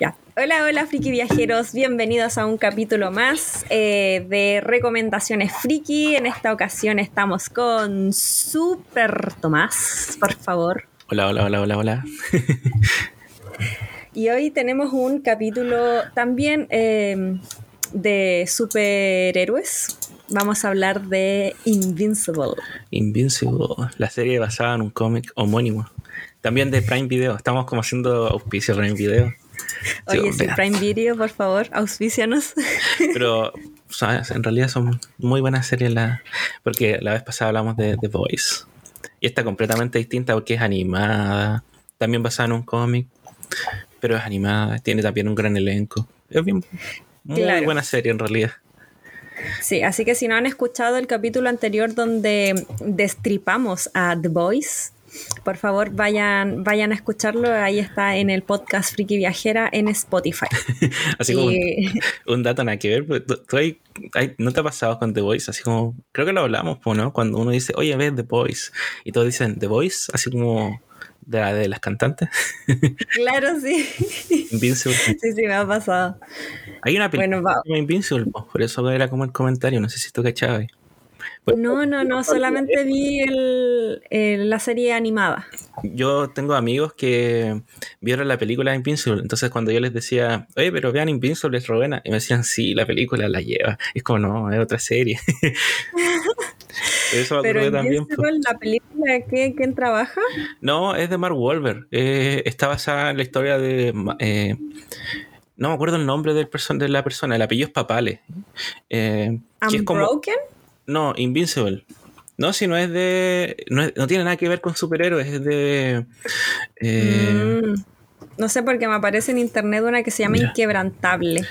Ya. Hola, hola, friki viajeros. Bienvenidos a un capítulo más eh, de recomendaciones friki. En esta ocasión estamos con Super Tomás, por favor. Hola, hola, hola, hola, hola. y hoy tenemos un capítulo también eh, de superhéroes. Vamos a hablar de Invincible. Invincible, la serie basada en un cómic homónimo. También de Prime Video. Estamos como haciendo auspicio Prime Video. Oye, sí, Prime Video, por favor, auspicianos. Pero, ¿sabes? En realidad son muy buenas series, la, porque la vez pasada hablamos de The Voice. Y está completamente distinta porque es animada, también basada en un cómic, pero es animada, tiene también un gran elenco. Es bien, muy buena serie en realidad. Sí, así que si no han escuchado el capítulo anterior donde destripamos a The Voice, por favor, vayan, vayan a escucharlo. Ahí está en el podcast Friki Viajera en Spotify. así como un, dato nada que ver. ¿No te ha pasado con The Voice? Así como, creo que lo hablamos, ¿no? Cuando uno dice, oye, ve The Voice. Y todos dicen, The Voice, así como de, de las cantantes. claro, sí. Invincible. Sí, sí, me ha pasado. Hay una película bueno, Invincible, por eso era como el comentario, no sé si tú cachabas. Pues, no, no, no, solamente vi el, la serie animada. Yo tengo amigos que vieron la película Invincible, entonces cuando yo les decía, oye, pero vean Invincible, es Rowena, y me decían, sí, la película la lleva. es como, no, es otra serie. Eso pero también. Pues. ¿La película quién trabaja? No, es de Mark Wahlberg. Eh, está basada en la historia de... Eh, no me acuerdo el nombre del de la persona, el apellido es Papale. Eh, Unbroken? No, Invincible. No, si no es de. No, tiene nada que ver con superhéroes, es de. Eh, mm, no sé, porque me aparece en internet una que se llama Inquebrantable,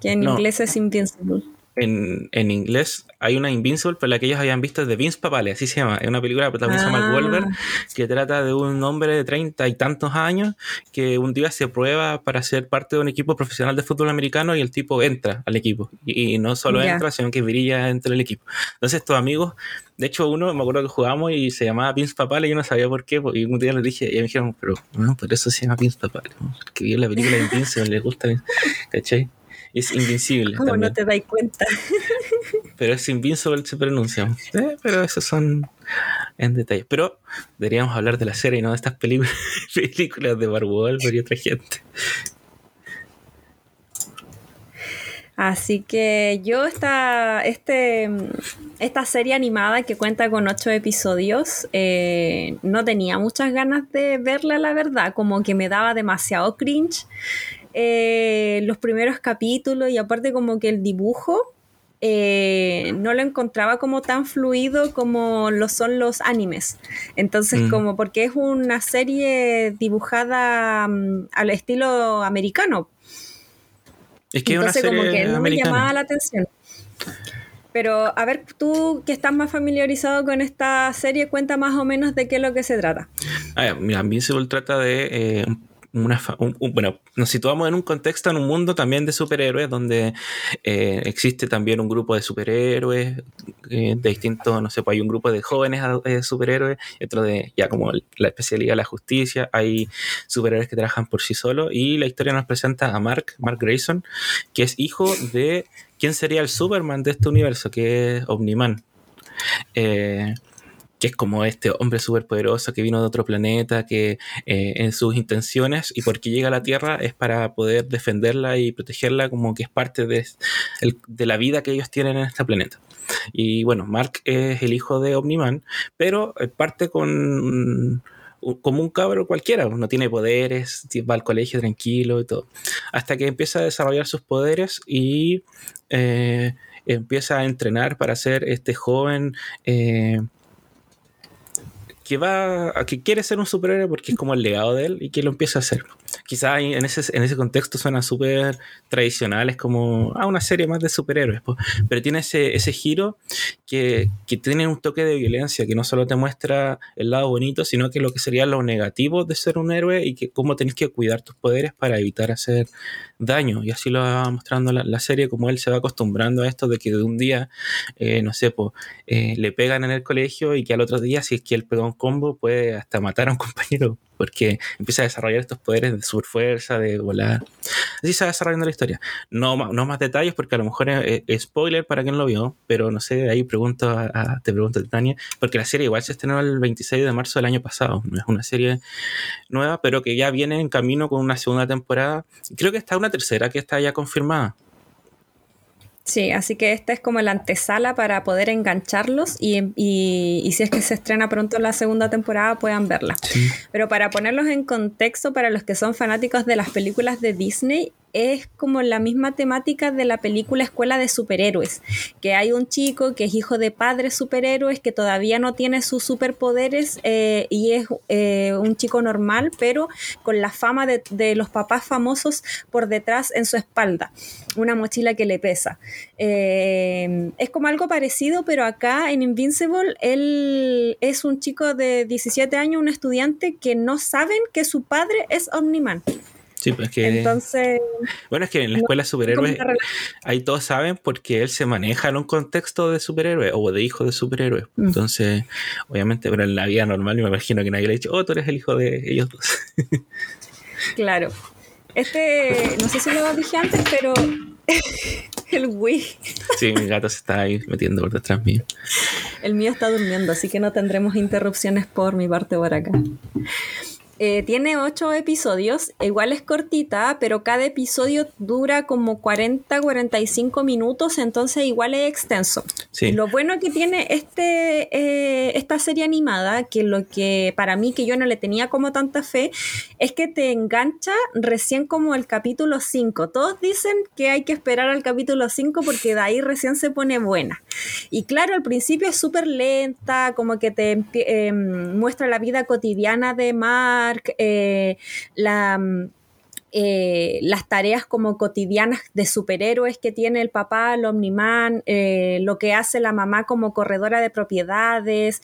que en inglés es Invincible en, inglés hay una Invincible, pero la que ellos habían visto es de Vince Papale, así se llama. Es una película protagonizada por Mark Wahlberg que trata de un hombre de treinta y tantos años que un día se prueba para ser parte de un equipo profesional de fútbol americano y el tipo entra al equipo. Y, no solo entra, sino que brilla entre el equipo. Entonces estos amigos, de hecho uno, me acuerdo que jugamos y se llamaba Vince Papale y yo no sabía por qué. Y un día le dije, y me dijeron, pero no, por eso se llama Vince Papale. Porque vio la película de Invincible, le gusta, ¿cachai? Es invincible. ¿Cómo no te das cuenta? pero es invincible se pronuncia. Eh, pero esos son en detalle. Pero deberíamos hablar de la serie y no de estas películas, películas de Barbol y otra gente. Así que yo esta, este, esta serie animada que cuenta con ocho episodios, eh, no tenía muchas ganas de verla, la verdad, como que me daba demasiado cringe. Eh, los primeros capítulos y aparte como que el dibujo eh, no lo encontraba como tan fluido como lo son los animes. Entonces, mm. como porque es una serie dibujada mm, al estilo americano. Es que Entonces, como que no me llamaba la atención. Pero a ver, tú que estás más familiarizado con esta serie, cuenta más o menos de qué es lo que se trata. Ah, mira, se trata de eh, bueno, nos situamos en un contexto, en un mundo también de superhéroes, donde eh, existe también un grupo de superhéroes eh, de distintos, no sé, pues hay un grupo de jóvenes eh, superhéroes, otro de ya como la especialidad de la justicia, hay superhéroes que trabajan por sí solos, y la historia nos presenta a Mark, Mark Grayson, que es hijo de quién sería el Superman de este universo, que es Omniman. Eh, que es como este hombre superpoderoso que vino de otro planeta, que eh, en sus intenciones y porque llega a la Tierra es para poder defenderla y protegerla como que es parte de, de la vida que ellos tienen en este planeta. Y bueno, Mark es el hijo de Omniman, pero parte con como un cabro cualquiera, no tiene poderes, va al colegio tranquilo y todo. Hasta que empieza a desarrollar sus poderes y eh, empieza a entrenar para ser este joven eh, que va a que quiere ser un superhéroe porque es como el legado de él y que lo empieza a hacer. Quizás en ese, en ese contexto suena súper tradicional, es como ah, una serie más de superhéroes, pero tiene ese, ese giro que, que, tiene un toque de violencia, que no solo te muestra el lado bonito, sino que lo que sería lo negativo de ser un héroe y que cómo tenés que cuidar tus poderes para evitar hacer daño. Y así lo va mostrando la, serie, como él se va acostumbrando a esto de que de un día, eh, no sé, pues, le pegan en el colegio y que al otro día, si es que él pega un combo, puede hasta matar a un compañero. porque empieza a desarrollar estos poderes de superfuerza, de volar. Así se va desarrollando la historia. No, no más detalles porque a lo mejor es, spoiler para quien lo vio, pero no sé, ahí pregunto a, te pregunto Tania, porque la serie igual se estrenó el 26 de marzo del año pasado, no es una serie nueva, pero que ya viene en camino con una segunda temporada. Creo que está una tercera que está ya confirmada. Sí, así que esta es como la antesala para poder engancharlos y, y, si es que se estrena pronto la segunda temporada puedan verla. Pero para ponerlos en contexto, para los que son fanáticos de las películas de Disney, es como la misma temática de la película Escuela de Superhéroes, que hay un chico que es hijo de padres superhéroes que todavía no tiene sus superpoderes eh, y es eh, un chico normal, pero con la fama de, los papás famosos por detrás en su espalda, una mochila que le pesa. Eh, es como algo parecido, pero acá en Invincible él es un chico de 17 años, un estudiante que no saben que su padre es Omniman. Sí, pues que. Entonces. Bueno, es que en la escuela de superhéroes ahí todos saben porque él se maneja en un contexto de superhéroe o de hijo de superhéroes. Mm. Entonces, obviamente, pero en la vida normal me imagino que nadie le ha dicho, oh, tú eres el hijo de ellos dos. claro. Este, no sé si lo dije antes, pero el Wii. Sí, mi gato se está ahí metiendo por detrás mío. El mío está durmiendo, así que no tendremos interrupciones por mi parte por acá. Eh, tiene ocho episodios, igual es cortita, pero cada episodio dura como 40, 45 minutos, entonces igual es extenso. Lo bueno que tiene este, eh, esta serie animada, que lo que para mí que yo no le tenía como tanta fe, es que te engancha recién como el capítulo 5. Todos dicen que hay que esperar al capítulo 5 porque de ahí recién se pone buena. Y claro, al principio es súper lenta, como que te em, muestra la vida cotidiana de Mar eh, la, mm, eh, las tareas como cotidianas de superhéroes que tiene el papá, el Omniman, eh, lo que hace la mamá como corredora de propiedades,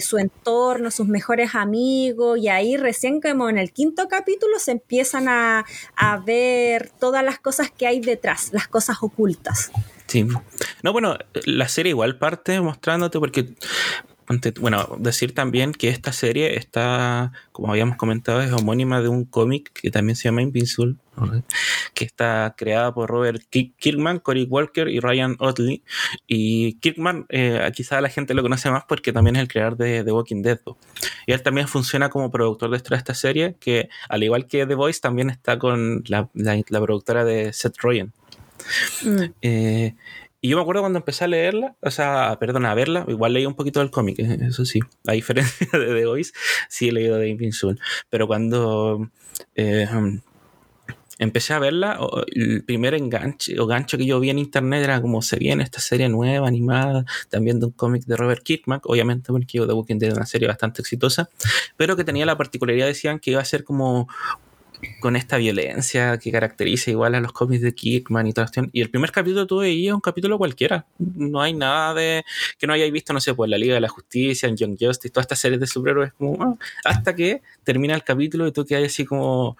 su entorno, sus mejores amigos, y ahí recién como en el quinto capítulo se empiezan a, a ver todas las cosas que hay detrás, las cosas ocultas. Sí. No, bueno, la serie igual parte mostrándote porque bueno, decir también que esta serie está, como habíamos comentado, es homónima de un cómic que también se llama Invincible, que está creada por Robert Kirkman, Cory Walker y Ryan Otley. Y Kirkman, eh, quizá la gente lo conoce más porque también es el creador de The Walking Dead. Y él también funciona como productor de esta serie, que al igual que The Voice, también está con la, productora de Seth Rogen. Mm. Eh, y yo me acuerdo cuando empecé a leerla, o sea, perdón, a verla, igual leí un poquito del cómic, eh, eso sí, a diferencia de The Voice, sí he leído de Invincible. Pero cuando eh, empecé a verla, el primer enganche o gancho que yo vi en internet era como se viene esta serie nueva, animada, también de un cómic de Robert Kirkman, obviamente porque The Walking Dead es una serie bastante exitosa, pero que tenía la particularidad, decían, que iba a ser como con esta violencia que caracteriza igual a los cómics de Kickman y toda la Y el primer capítulo tú veías un capítulo cualquiera. No hay nada de que no hayáis visto, no sé, pues la Liga de la Justicia, en Young Justice, todas estas series de superhéroes, como, ah, hasta que termina el capítulo y tú quedas así como,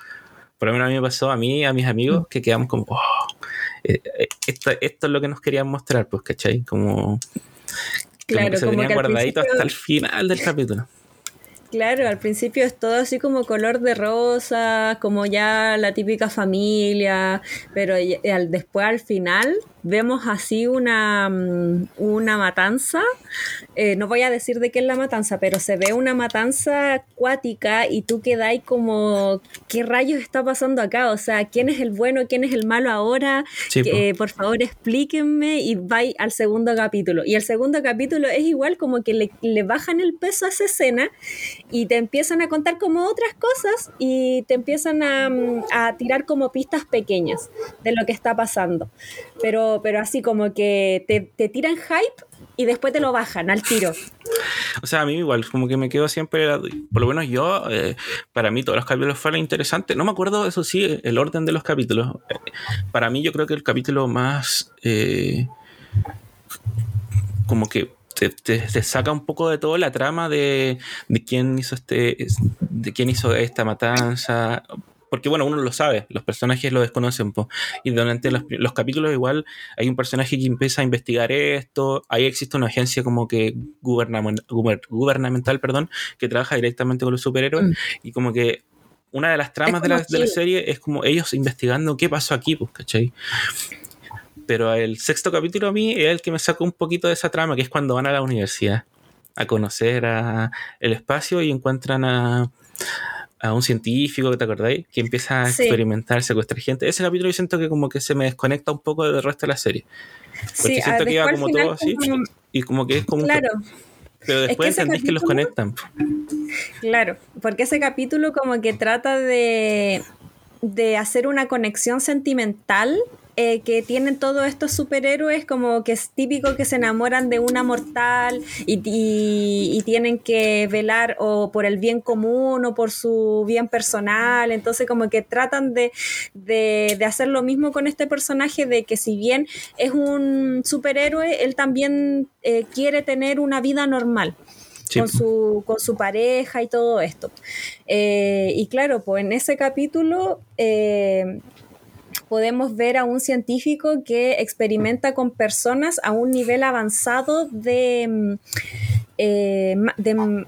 por lo menos a mí me pasó, a mí, a mis amigos, que quedamos como, oh, eh, eh, esto, esto es lo que nos querían mostrar, pues, ¿cachai? Como, claro, que se venía guardadito hasta el final del capítulo. Claro, al principio es todo así como color de rosa, como ya la típica familia, pero después al final vemos así una, mm, una matanza. Eh, no voy a decir de qué es la matanza, pero se ve una matanza acuática y tú quedáis como, ¿qué rayos está pasando acá? O sea, ¿quién es el bueno, quién es el malo ahora? por favor, explíquenme y vais al segundo capítulo. Y el segundo capítulo es igual como que le, le bajan el peso a esa escena y te empiezan a contar como otras cosas y te empiezan a, mm, a tirar como pistas pequeñas de lo que está pasando. Pero pero, así como que te, tiran hype y después te lo bajan al tiro. O sea, a mí igual, como que me quedo siempre, por lo menos yo, eh, para mí todos los capítulos fueron interesantes. No me acuerdo, eso sí, el orden de los capítulos. Para mí yo creo que el capítulo más... Eh, como que te, saca un poco de todo la trama de, de quién hizo este de quién hizo esta matanza porque bueno, uno lo sabe, los personajes lo desconocen, y durante los, los, capítulos igual hay un personaje que empieza a investigar esto, ahí existe una agencia como que gubernamental, perdón, que trabaja directamente con los superhéroes, mm. y como que una de las tramas de la, de la, serie es como ellos investigando qué pasó aquí, pues, ¿cachai? Pero el sexto capítulo a mí es el que me sacó un poquito de esa trama, que es cuando van a la universidad a conocer a el espacio y encuentran a, a un científico, ¿te acordáis? Que empieza a experimentar, secuestrar gente. Ese capítulo yo siento que como que se me desconecta un poco del resto de la serie. Porque siento que iba como todo así y como que es como claro. Pero después entendés que los conectan. Claro, porque ese capítulo como que trata de, de hacer una conexión sentimental eh, que tienen todos estos superhéroes, como que es típico que se enamoran de una mortal y, tienen que velar o por el bien común o por su bien personal. Entonces, como que tratan de, hacer lo mismo con este personaje, de que si bien es un superhéroe, él también eh, quiere tener una vida normal. Con, su, con su pareja y todo esto. Eh, y claro, pues en ese capítulo podemos ver a un científico que experimenta con personas a un nivel avanzado de, mm, eh, de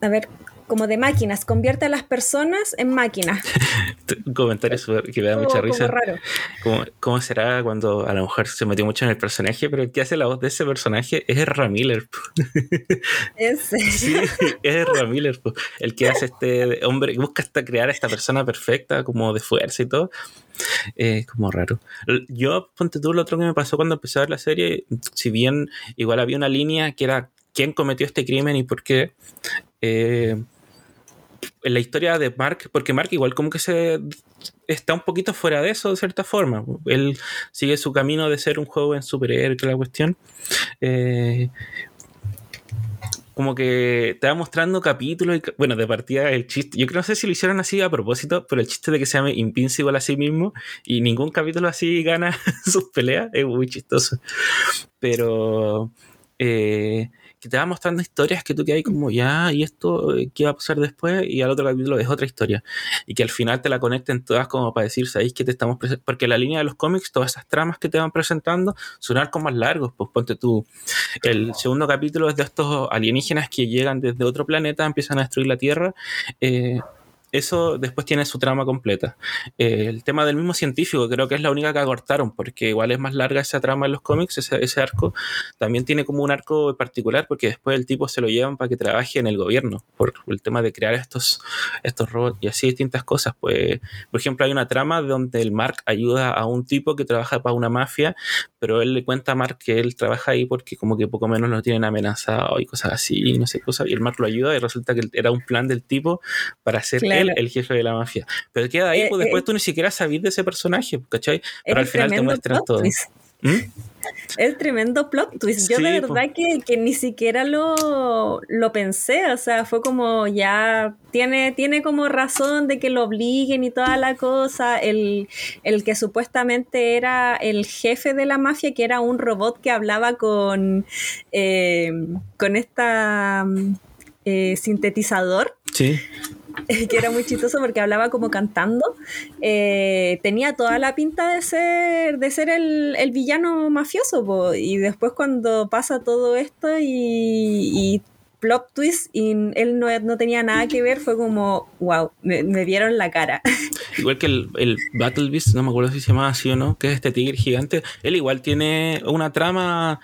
a ver, como de máquinas, convierte a las personas en máquinas. Un comentario que me da mucha risa. ¿Cómo, será cuando a lo mejor se metió mucho en el personaje, pero el que hace la voz de ese personaje es Ramiller? Ese. Sí, es Ramiller, el que hace este hombre, busca hasta crear a esta persona perfecta, como de fuerza y todo. Es como raro. Yo, ponte tú, lo otro que me pasó cuando empecé a ver la serie, si bien igual había una línea que era quién cometió este crimen y por qué. Eh, en la historia de Mark, porque Mark igual como que se está un poquito fuera de eso de cierta forma. Él sigue su camino de ser un joven superhéroe, que la cuestión. Eh, como que te va mostrando capítulos bueno, de partida el chiste, yo creo no sé si lo hicieron así a propósito, pero el chiste de que se llame Invincible a sí mismo y ningún capítulo así gana sus peleas es muy chistoso. Pero eh, que te va mostrando historias que tú que hay como, ya, ¿y esto eh, qué va a pasar después? Y al otro capítulo es otra historia. Y que al final te la conecten todas como para decir, ¿sabéis que te estamos presentando? Porque la línea de los cómics, todas esas tramas que te van presentando, son arcos más largos. Pues ponte tú, el segundo capítulo es de estos alienígenas que llegan desde otro planeta, empiezan a destruir la Tierra. Eh, eso después tiene su trama completa. Eh, el tema del mismo científico creo que es la única que acortaron, porque igual es más larga esa trama en los cómics, ese, arco. También tiene como un arco particular, porque después el tipo se lo llevan para que trabaje en el gobierno, por el tema de crear estos, estos robots y así distintas cosas. Pues, por ejemplo, hay una trama donde el Mark ayuda a un tipo que trabaja para una mafia, pero él le cuenta a Mark que él trabaja ahí porque como que poco menos lo tienen amenazado y cosas así, no sé cosas, y el Mark lo ayuda y resulta que era un plan del tipo para hacer el jefe de la mafia. Pero queda ahí, eh, pues después eh, tú ni siquiera sabes de ese personaje, ¿cachai? Pero al final te muestran todo. ¿Mm? El tremendo plot twist. Yo de verdad que, ni siquiera lo, lo, pensé. O sea, fue como ya tiene, tiene como razón de que lo obliguen y toda la cosa. El, el que supuestamente era el jefe de la mafia, que era un robot que hablaba con, eh, con esta sintetizador. Sí. que era muy chistoso porque hablaba como cantando, eh, tenía toda la pinta de ser, de ser el, villano mafioso. Y después cuando pasa todo esto y, plot twist y él no, no, tenía nada que ver, fue como, wow, me, me vieron la cara. Igual que el, el, Battle Beast, no me acuerdo si se llama así o no, que es este tigre gigante, él igual tiene una trama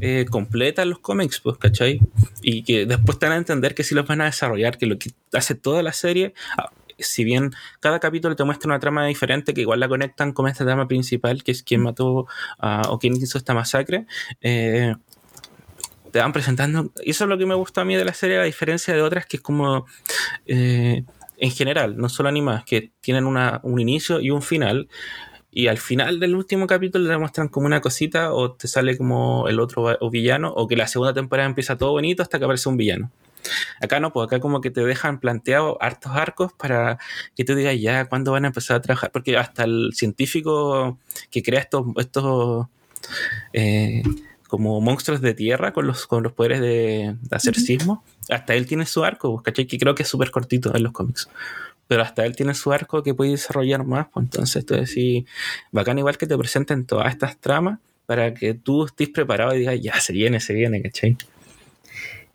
eh, completa los cómics, pues, ¿cachai? Y que después te van a entender que sí los van a desarrollar, que lo que hace toda la serie, ah, si bien cada capítulo te muestra una trama diferente, que igual la conectan con esta trama principal, que es quién mató o quién hizo esta masacre, eh, te van presentando. Y eso es lo que me gusta a mí de la serie, a diferencia de otras que es como. Eh, en general, no solo animadas, que tienen una, un inicio y un final, y al final del último capítulo te muestran como una cosita o te sale como el otro villano o que la segunda temporada empieza todo bonito hasta que aparece un villano. Acá no, pues acá como que te dejan planteado hartos arcos para que tú digas ya cuándo van a empezar a trabajar, porque hasta el científico que crea estos, estos eh, como monstruos de tierra con los, con los poderes de, hacer sismo, hasta él tiene su arco, ¿cachai? Que creo que es súper cortito en los cómics. Pero hasta él tiene su arco que puede desarrollar más, pues entonces tú decís, bacán igual que te presenten todas estas tramas para que tú estés preparado y digas, ya, se viene, se viene, ¿cachai?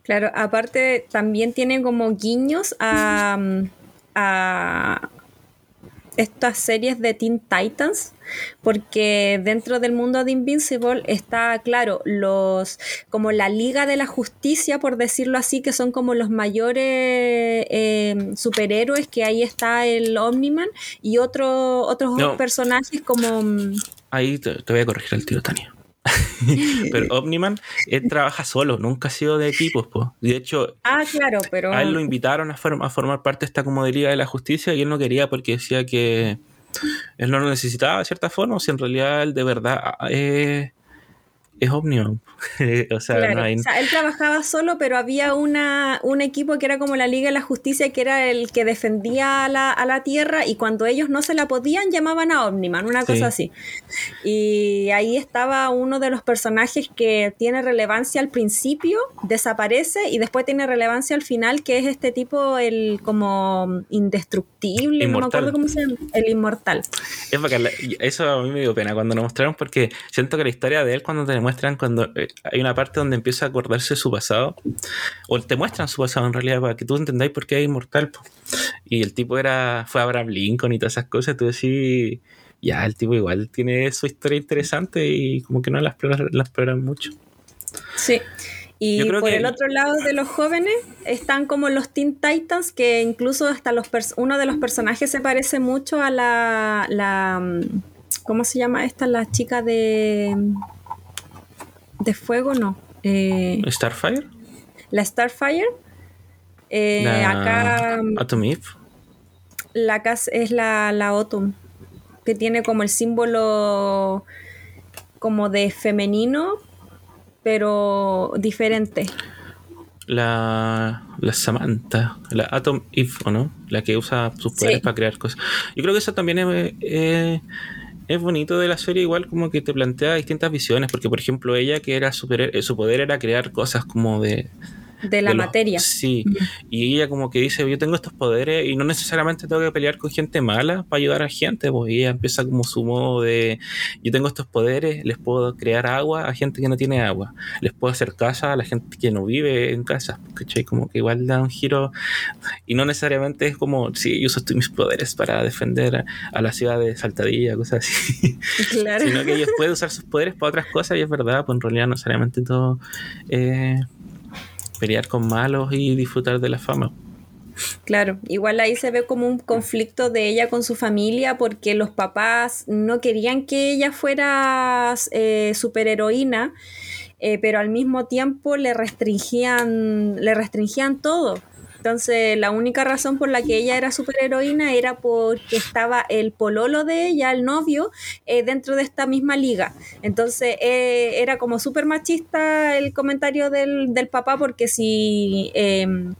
Claro, aparte también tiene como guiños a, a estas series de Teen Titans, porque dentro del mundo de Invincible está, claro, los como la Liga de la Justicia, por decirlo así, que son como los mayores em, superhéroes, que ahí está el Omniman, y otro, otros personajes como... Mm, ahí te, voy a corregir el tiro, Tania. pero Omniman, él trabaja solo, nunca ha sido de equipos, pues. De hecho, ah, claro, pero... a él lo invitaron a, a, formar parte de esta como de Liga de la Justicia y él no quería porque decía que él no lo necesitaba de cierta forma, o si en realidad él de verdad eh, es Omnium. o, sea, él trabajaba solo, pero había una, un equipo que era como la Liga de la Justicia, que era el que defendía a la, a la Tierra, y cuando ellos no se la podían, llamaban a Omniman, una cosa así. Y ahí estaba uno de los personajes que tiene relevancia al principio, desaparece, y después tiene relevancia al final, que es este tipo, el como indestructible, no me acuerdo cómo se llama, el inmortal. Es eso a mí me dio pena cuando nos mostraron, porque siento que la historia de él, cuando tenemos muestran cuando eh, hay una parte donde empieza a acordarse su pasado, o te muestran su pasado en realidad para que tú entendáis por qué es inmortal. Y el tipo era, fue Abraham Lincoln y todas esas cosas, tú decís, ya, el tipo igual tiene su historia interesante y como que no la exploran, mucho. Sí. Y por el otro lado de los jóvenes están como los Teen Titans, que incluso hasta los uno de los personajes se parece mucho a la, la ¿cómo se llama esta? La chica de de fuego no. Eh, ¿Starfire? La Starfire. Eh, la acá. Atom Eve. La casa es la, la Autumn. Que tiene como el símbolo como de femenino, pero diferente. La, la Samantha, la Atom Eve, ¿o no? La que usa sus poderes para crear cosas. Yo creo que eso también es, es bonito de la serie igual como que te plantea distintas visiones, porque por ejemplo ella que era super, eh, su poder era crear cosas como de de la materia. Sí, y ella como que dice, yo tengo estos poderes y no necesariamente tengo que pelear con gente mala para ayudar a gente, pues ella empieza como su modo de, yo tengo estos poderes, les puedo crear agua a gente que no tiene agua, les puedo hacer casa a la gente que no vive en casa, ¿cachai? Como que igual da un giro y no necesariamente es como, sí, yo uso mis poderes para defender a, la ciudad de Saltadilla, cosas así, claro. sino que ellos pueden usar sus poderes para otras cosas y es verdad, pues en realidad no necesariamente todo... Eh, pelear con malos y disfrutar de la fama. Claro, igual ahí se ve como un conflicto de ella con su familia porque los papás no querían que ella fuera eh, superheroína, eh, pero al mismo tiempo le restringían, le restringían todo. Entonces, la única razón por la que ella era superheroína era porque estaba el pololo de ella, el novio, eh, dentro de esta misma liga. Entonces, eh, era como súper machista el comentario del, del, papá porque si... Em,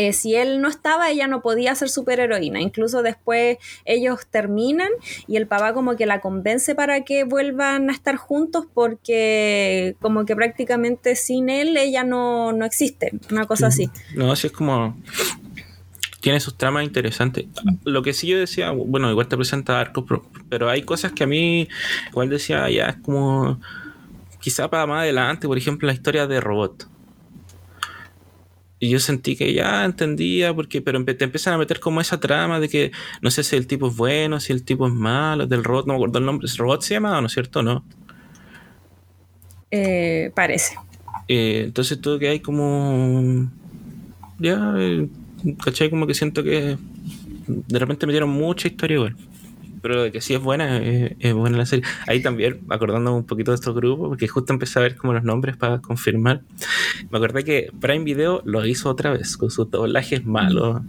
eh, si él no estaba, ella no podía ser superheroína. Incluso después ellos terminan y el papá como que la convence para que vuelvan a estar juntos porque como que prácticamente sin él ella no, existe, una cosa así. No, así es como... Tiene sus tramas interesantes. Lo que sí yo decía, bueno, igual te presenta arcos, pero hay cosas que a mí igual decía, ya es como quizá para más adelante, por ejemplo, la historia de Robot y yo sentí que ya entendía, porque pero te empiezan a meter como esa trama de que no sé si el tipo es bueno, si el tipo es malo, del robot, no me acuerdo el nombre. ¿El robot se llama o no es cierto? ¿No? Eh, parece. Eh, entonces todo que hay como... Ya, eh, ¿cachai? Como que siento que de repente me dieron mucha historia igual pero de que sí es buena, es, buena la serie. Ahí también, acordándome un poquito de estos grupos, porque justo empecé a ver como los nombres para confirmar. Me acordé que Prime Video lo hizo otra vez, con sus doblajes malos.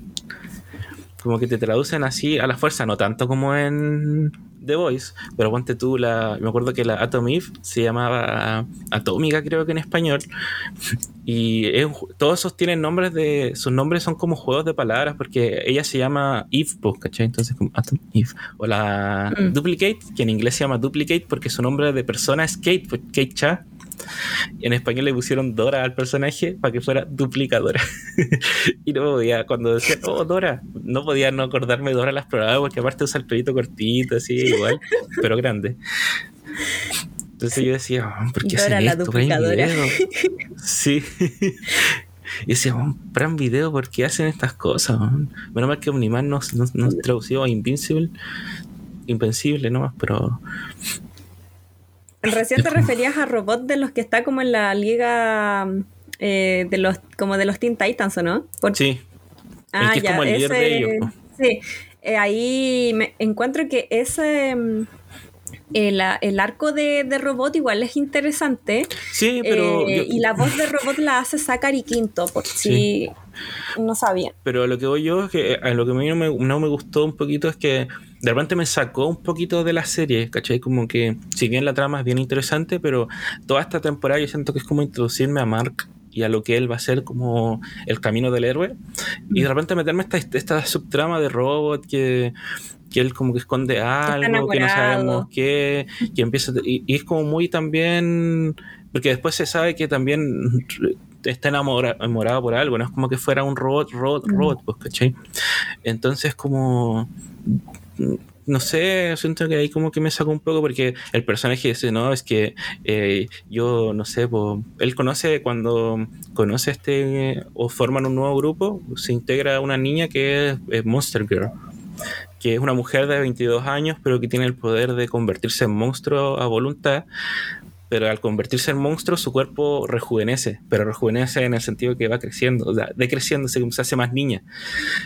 Como que te traducen así a la fuerza, no tanto como en The Voice, pero ponte tú la. Me acuerdo que la Atom Eve se llamaba Atómica, creo que en español. Y todos esos tienen nombres de. Sus nombres son como juegos de palabras, porque ella se llama Eve, pues, ¿cachai? Entonces, como Atom Eve. O la mm. Duplicate, que en inglés se llama Duplicate porque su nombre de persona es Kate, pues Kate Cha. Y en español le pusieron Dora al personaje para que fuera duplicadora. y no podía, cuando decía, oh, Dora, no podía no acordarme de Dora la exploradora porque aparte usa el pelito cortito, así, igual, pero grande. Entonces yo decía, oh, ¿por qué Dora hacen la esto? Duplicadora. Sí. Y decía, oh, Prime Video, ¿por qué hacen estas cosas? Menos mal que Omniman nos, nos, nos tradució a Invincible, Invencible nomás, pero Recién te referías a robots de los que está como en la liga eh, de los como de los Teen Titans, ¿o no? Sí. Ah, ya, como el líder de ellos. Sí. Eh, ahí me encuentro que ese mm, el, arco de, robot igual es interesante. Sí, pero. Eh, y la voz de robot la hace Zachary Quinto, por si no sabía. Pero lo que voy yo es que a lo que a mí no me, no me gustó un poquito es que de repente me sacó un poquito de la serie, ¿cachai? Como que, si bien la trama es bien interesante, pero toda esta temporada yo siento que es como introducirme a Mark y a lo que él va a ser como el camino del héroe. Y de repente meterme esta, esta subtrama de robot que, que él como que esconde algo, que no sabemos qué, que empieza... Y, es como muy también... Porque después se sabe que también está enamorado por algo, no es como que fuera un robot, robot, robot, pues, ¿cachai? Entonces como no sé, siento que ahí como que me sacó un poco porque el personaje dice, no, es que eh, yo, no sé, él conoce cuando conoce este o forman un nuevo grupo, se integra una niña que es, Monster Girl que es una mujer de 22 años, pero que tiene el poder de convertirse en monstruo a voluntad, pero al convertirse en monstruo su cuerpo rejuvenece, pero rejuvenece en el sentido que va creciendo, o sea, decreciendo, se, se hace más niña.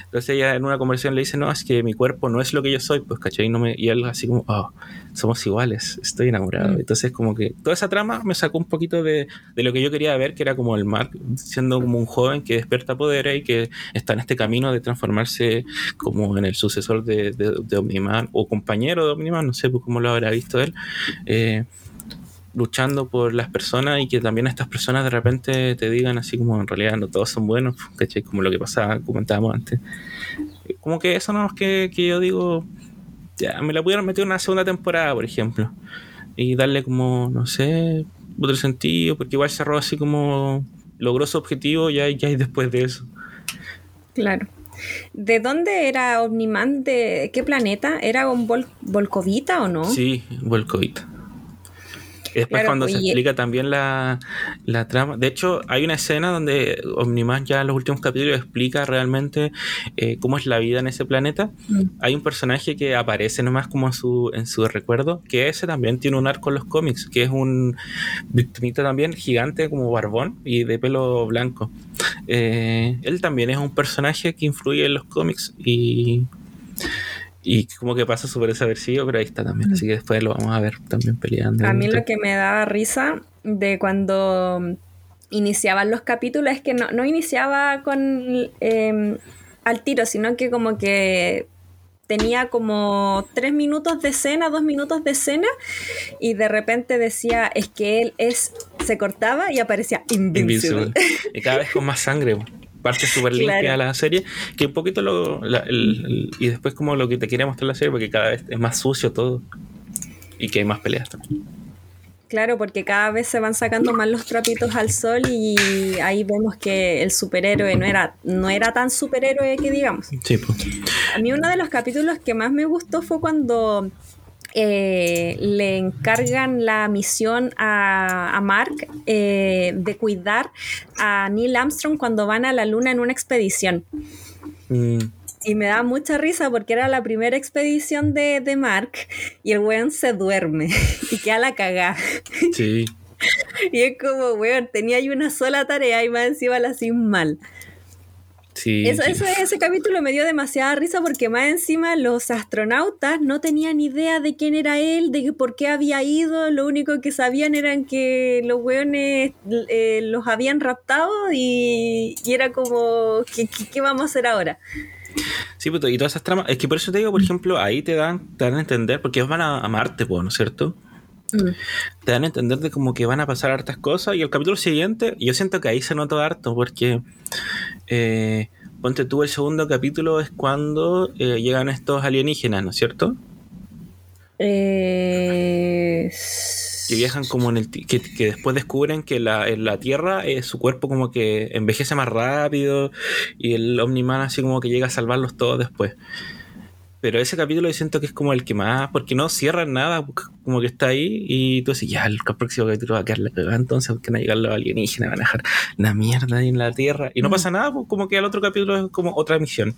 Entonces ella en una conversación le dice, no, es que mi cuerpo no es lo que yo soy, pues, ¿cachai? No me, y él así como, oh, somos iguales, estoy enamorado. Mm. Entonces como que toda esa trama me sacó un poquito de, de, lo que yo quería ver, que era como el Mark, siendo como un joven que despierta poder y que está en este camino de transformarse como en el sucesor de, de, de Omniman, o compañero de Omniman, no sé pues, cómo lo habrá visto él. Eh, luchando por las personas y que también estas personas de repente te digan así como en realidad no todos son buenos, ¿cachai? Como lo que pasaba, comentábamos antes. Como que eso no es que, que yo digo, ya, me la pudieron meter en una segunda temporada, por ejemplo, y darle como, no sé, otro sentido, porque igual cerró así como, logró su objetivo ya, ya y después de eso. Claro. ¿De dónde era Omniman? ¿De qué planeta? ¿Era un Volcovita o no? Sí, Volcovita. Y después cuando se explica también la, trama. De hecho, hay una escena donde Omniman ya en los últimos capítulos explica realmente eh, cómo es la vida en ese planeta. Mm. Hay un personaje que aparece nomás como en su, en su recuerdo, que ese también tiene un arco en los cómics, que es un victimita también gigante como barbón y de pelo blanco. Eh, él también es un personaje que influye en los cómics y y como que pasa súper desapercibido, pero ahí está también. Así que después lo vamos a ver también peleando. A mí lo que me daba risa de cuando iniciaban los capítulos es que no, no iniciaba con em, al tiro, sino que como que tenía como tres minutos de escena, dos minutos de escena, y de repente decía, es que él es, se cortaba y aparecía Invincible. Y cada vez con más sangre parte súper limpia la serie, que un poquito lo... y después como lo que te quería mostrar la serie, porque cada vez es más sucio todo y que hay más peleas también. Claro, porque cada vez se van sacando más los trapitos al sol y ahí vemos que el superhéroe no era, no era tan superhéroe que digamos. Sí, pues. A mí uno de los capítulos que más me gustó fue cuando eh, le encargan la misión a, Mark eh, de cuidar a Neil Armstrong cuando van a la luna en una expedición. Mm. Y me da mucha risa porque era la primera expedición de, Mark y el weón se duerme y queda la cagada. Sí. y es como, weón, tenía ahí una sola tarea y más encima la sin mal. Eso, ese capítulo me dio demasiada risa porque más encima los astronautas no tenían idea de quién era él, de por qué había ido, lo único que sabían eran que los weones eh, los habían raptado y, era como, ¿qué, vamos a hacer ahora? Sí, pues, y todas esas tramas, es que por eso te digo, por ejemplo, ahí te dan, te dan a entender, porque ellos van a, Marte, ¿no es cierto? Mm. Te dan a entender de como que van a pasar hartas cosas y el capítulo siguiente, yo siento que ahí se nota harto porque eh, ponte tú el segundo capítulo es cuando eh, llegan estos alienígenas, ¿no es cierto? Eh, que viajan como en el que, que después descubren que la, en la Tierra eh, su cuerpo como que envejece más rápido y el Omniman así como que llega a salvarlos todos después. Pero ese capítulo yo siento que es como el que más, porque no cierran nada, como que está ahí y tú dices, ya, el próximo capítulo va a quedar la cagada, entonces porque van a llegar los alienígenas, van a dejar una mierda ahí en la Tierra. Y no mm. pasa nada, pues como que al otro capítulo es como otra misión.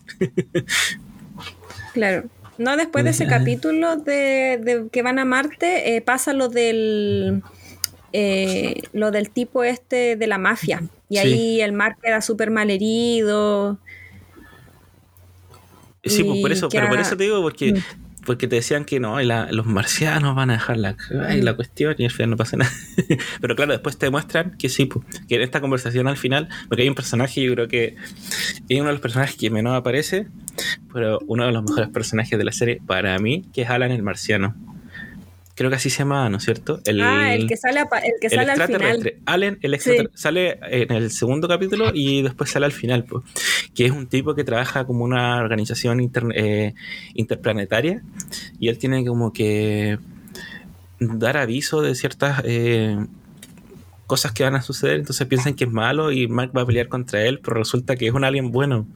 claro. No, después de ese capítulo de, que van a Marte, eh, pasa lo del eh, lo del tipo este de la mafia. Y ahí el Mar queda súper mal herido. Sí, pues por eso, pero por eso te digo, porque, mm. porque te decían que no, los marcianos van a dejar la, la cuestión y al final no pasa nada. pero claro, después te muestran que sí, pues, que en esta conversación al final, porque hay un personaje, yo creo que es uno de los personajes que menos aparece, pero uno de los mejores personajes de la serie para mí, que es Alan el marciano creo que así se llama, ¿no es cierto? El, ah, el que sale, el que sale al final. Allen, el extraterrestre, sale en el segundo capítulo y después sale al final, pues, que es un tipo que trabaja como una organización eh, interplanetaria y él tiene como que dar aviso de ciertas eh, cosas que van a suceder, entonces piensan que es malo y Mark va a pelear contra él, pero resulta que es un alien bueno.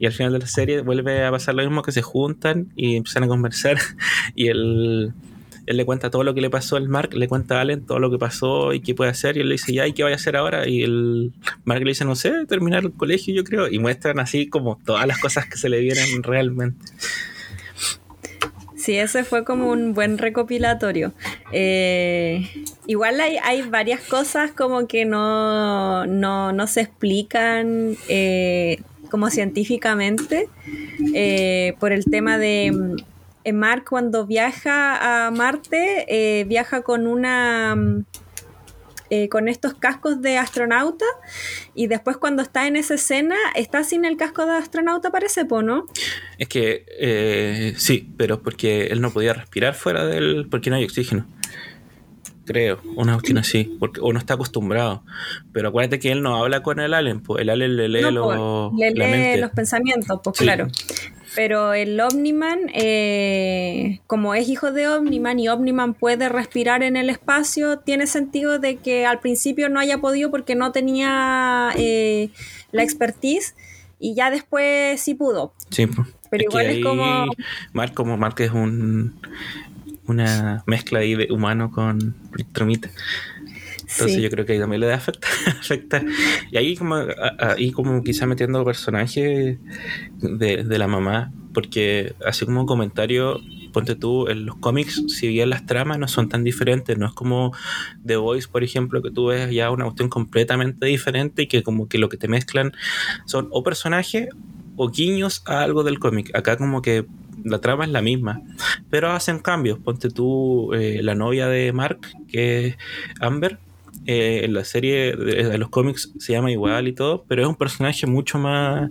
Y al final de la serie vuelve a pasar lo mismo, que se juntan y empiezan a conversar y el él le cuenta todo lo que le pasó al Mark, le cuenta a Allen todo lo que pasó y qué puede hacer, y él le dice, ya, ¿y qué voy a hacer ahora? Y el Mark le dice, no sé, terminar el colegio, yo creo, y muestran así como todas las cosas que se le vienen realmente. Sí, ese fue como un buen recopilatorio. Eh, igual hay, varias cosas como que no, no, se explican eh, como científicamente eh, por el tema de Mark cuando viaja a Marte, eh, viaja con una... Mm, eh, con estos cascos de astronauta y después cuando está en esa escena está sin el casco de astronauta parece, ¿po no? Es que sí, pero porque él no podía respirar fuera del... porque no hay oxígeno. Creo, una cuestión así, porque, o no está acostumbrado. Pero acuérdate que él no habla con el alien, pues el alien le lee, los pensamientos, pues claro. Pero el Omniman, eh, como es hijo de Omniman y Omniman puede respirar en el espacio, tiene sentido de que al principio no haya podido porque no tenía eh, la expertise y ya después sí pudo. Sí, pero igual es como... Mark, como Mark es un, una mezcla ahí de humano con tromita. Entonces yo creo que ahí también le afecta, afecta. Y ahí como, ahí como quizá metiendo personajes de, de la mamá, porque así como un comentario, ponte tú, en los cómics, si bien las tramas no son tan diferentes, no es como The Voice, por ejemplo, que tú ves ya una cuestión completamente diferente y que como que lo que te mezclan son o personajes o guiños a algo del cómic. Acá como que la trama es la misma, pero hacen cambios. Ponte tú eh, la novia de Mark, que es Amber, eh, en la serie de, los cómics se llama igual y todo, pero es un personaje mucho más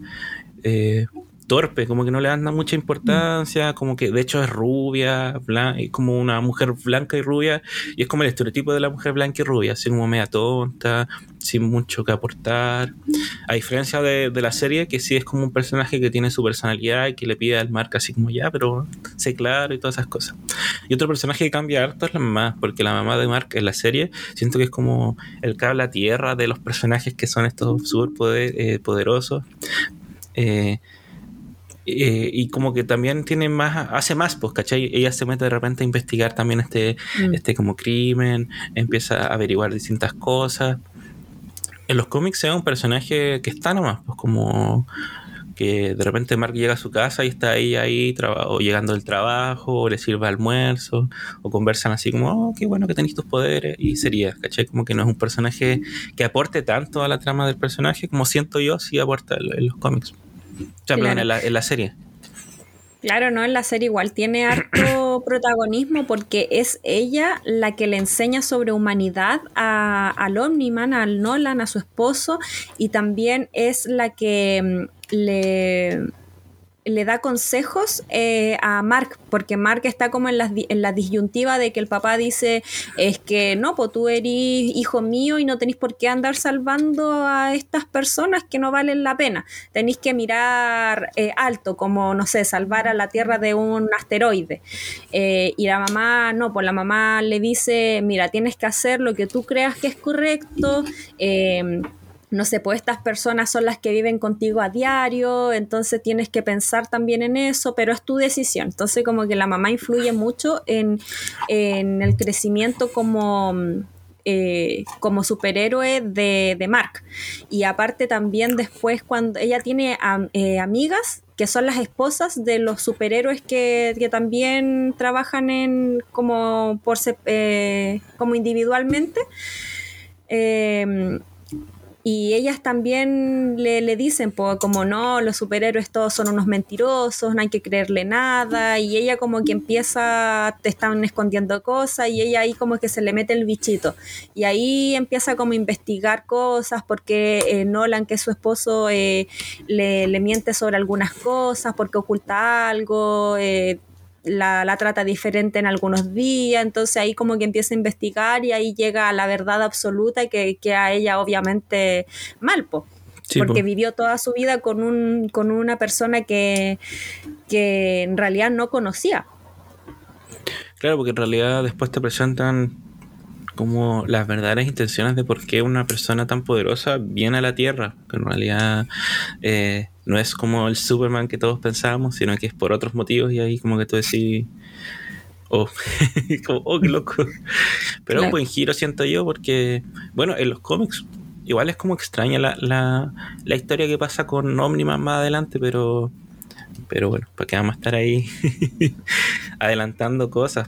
eh, torpe, como que no le dan mucha importancia, como que de hecho es rubia, es como una mujer blanca y rubia, y es como el estereotipo de la mujer blanca y rubia, así como media tonta, sin mucho que aportar. A diferencia de, la serie, que sí es como un personaje que tiene su personalidad y que le pide al Mark así como ya, pero sé claro y todas esas cosas. Y otro personaje que cambia harto es la mamá, porque la mamá de Mark en la serie siento que es como el cable a tierra de los personajes que son estos súper eh, poderosos. Eh, eh, y como que también tiene más, hace más, pues, ¿cachai? Ella se mete de repente a investigar también este, mm. este como crimen, empieza a averiguar distintas cosas. En los cómics es un personaje que está nomás, pues como que de repente Mark llega a su casa y está ahí, ahí, o llegando del trabajo, o le sirve almuerzo, o conversan así como, oh, qué bueno que tenéis tus poderes, y sería, ¿cachai? Como que no es un personaje que aporte tanto a la trama del personaje como siento yo si aporta en los cómics en, la, serie. Claro, no, en la serie igual tiene harto protagonismo porque es ella la que le enseña sobre humanidad a, al Omniman, al Nolan, a su esposo, y también es la que mm, le le da consejos eh, a Mark, porque Mark está como en la, en la disyuntiva de que el papá dice, es que no, pues tú eres hijo mío y no tenéis por qué andar salvando a estas personas que no valen la pena. Tenéis que mirar eh, alto, como, no sé, salvar a la Tierra de un asteroide. Eh, y la mamá, no, pues la mamá le dice, mira, tienes que hacer lo que tú creas que es correcto no sé, pues estas personas son las que viven contigo a diario, entonces tienes que pensar también en eso, pero es tu decisión. Entonces como que la mamá influye mucho en, el crecimiento como... Eh, como superhéroe de, de, Mark. Y aparte también después cuando ella tiene eh, amigas que son las esposas de los superhéroes que, también trabajan en como por eh, como individualmente. Y ellas también le, le dicen, pues, como no, los superhéroes todos son unos mentirosos, no hay que creerle nada. Y ella como que empieza, te están escondiendo cosas y ella ahí como que se le mete el bichito. Y ahí empieza como a investigar cosas porque eh, Nolan, que es su esposo, eh, le, le, miente sobre algunas cosas, porque oculta algo. Eh, la, trata diferente en algunos días, entonces ahí como que empieza a investigar y ahí llega a la verdad absoluta que, que a ella obviamente mal, porque vivió toda su vida con, un, con una persona que, que en realidad no conocía. Claro, porque en realidad después te presentan como las verdaderas intenciones de por qué una persona tan poderosa viene a la Tierra, que en realidad eh, no es como el Superman que todos pensábamos, sino que es por otros motivos y ahí como que tú decís, oh, como, oh, qué loco. Pero un buen giro siento yo porque, bueno, en los cómics igual es como extraña la, la, la historia que pasa con Omniman más adelante, pero... Pero bueno, ¿para qué vamos a estar ahí adelantando cosas?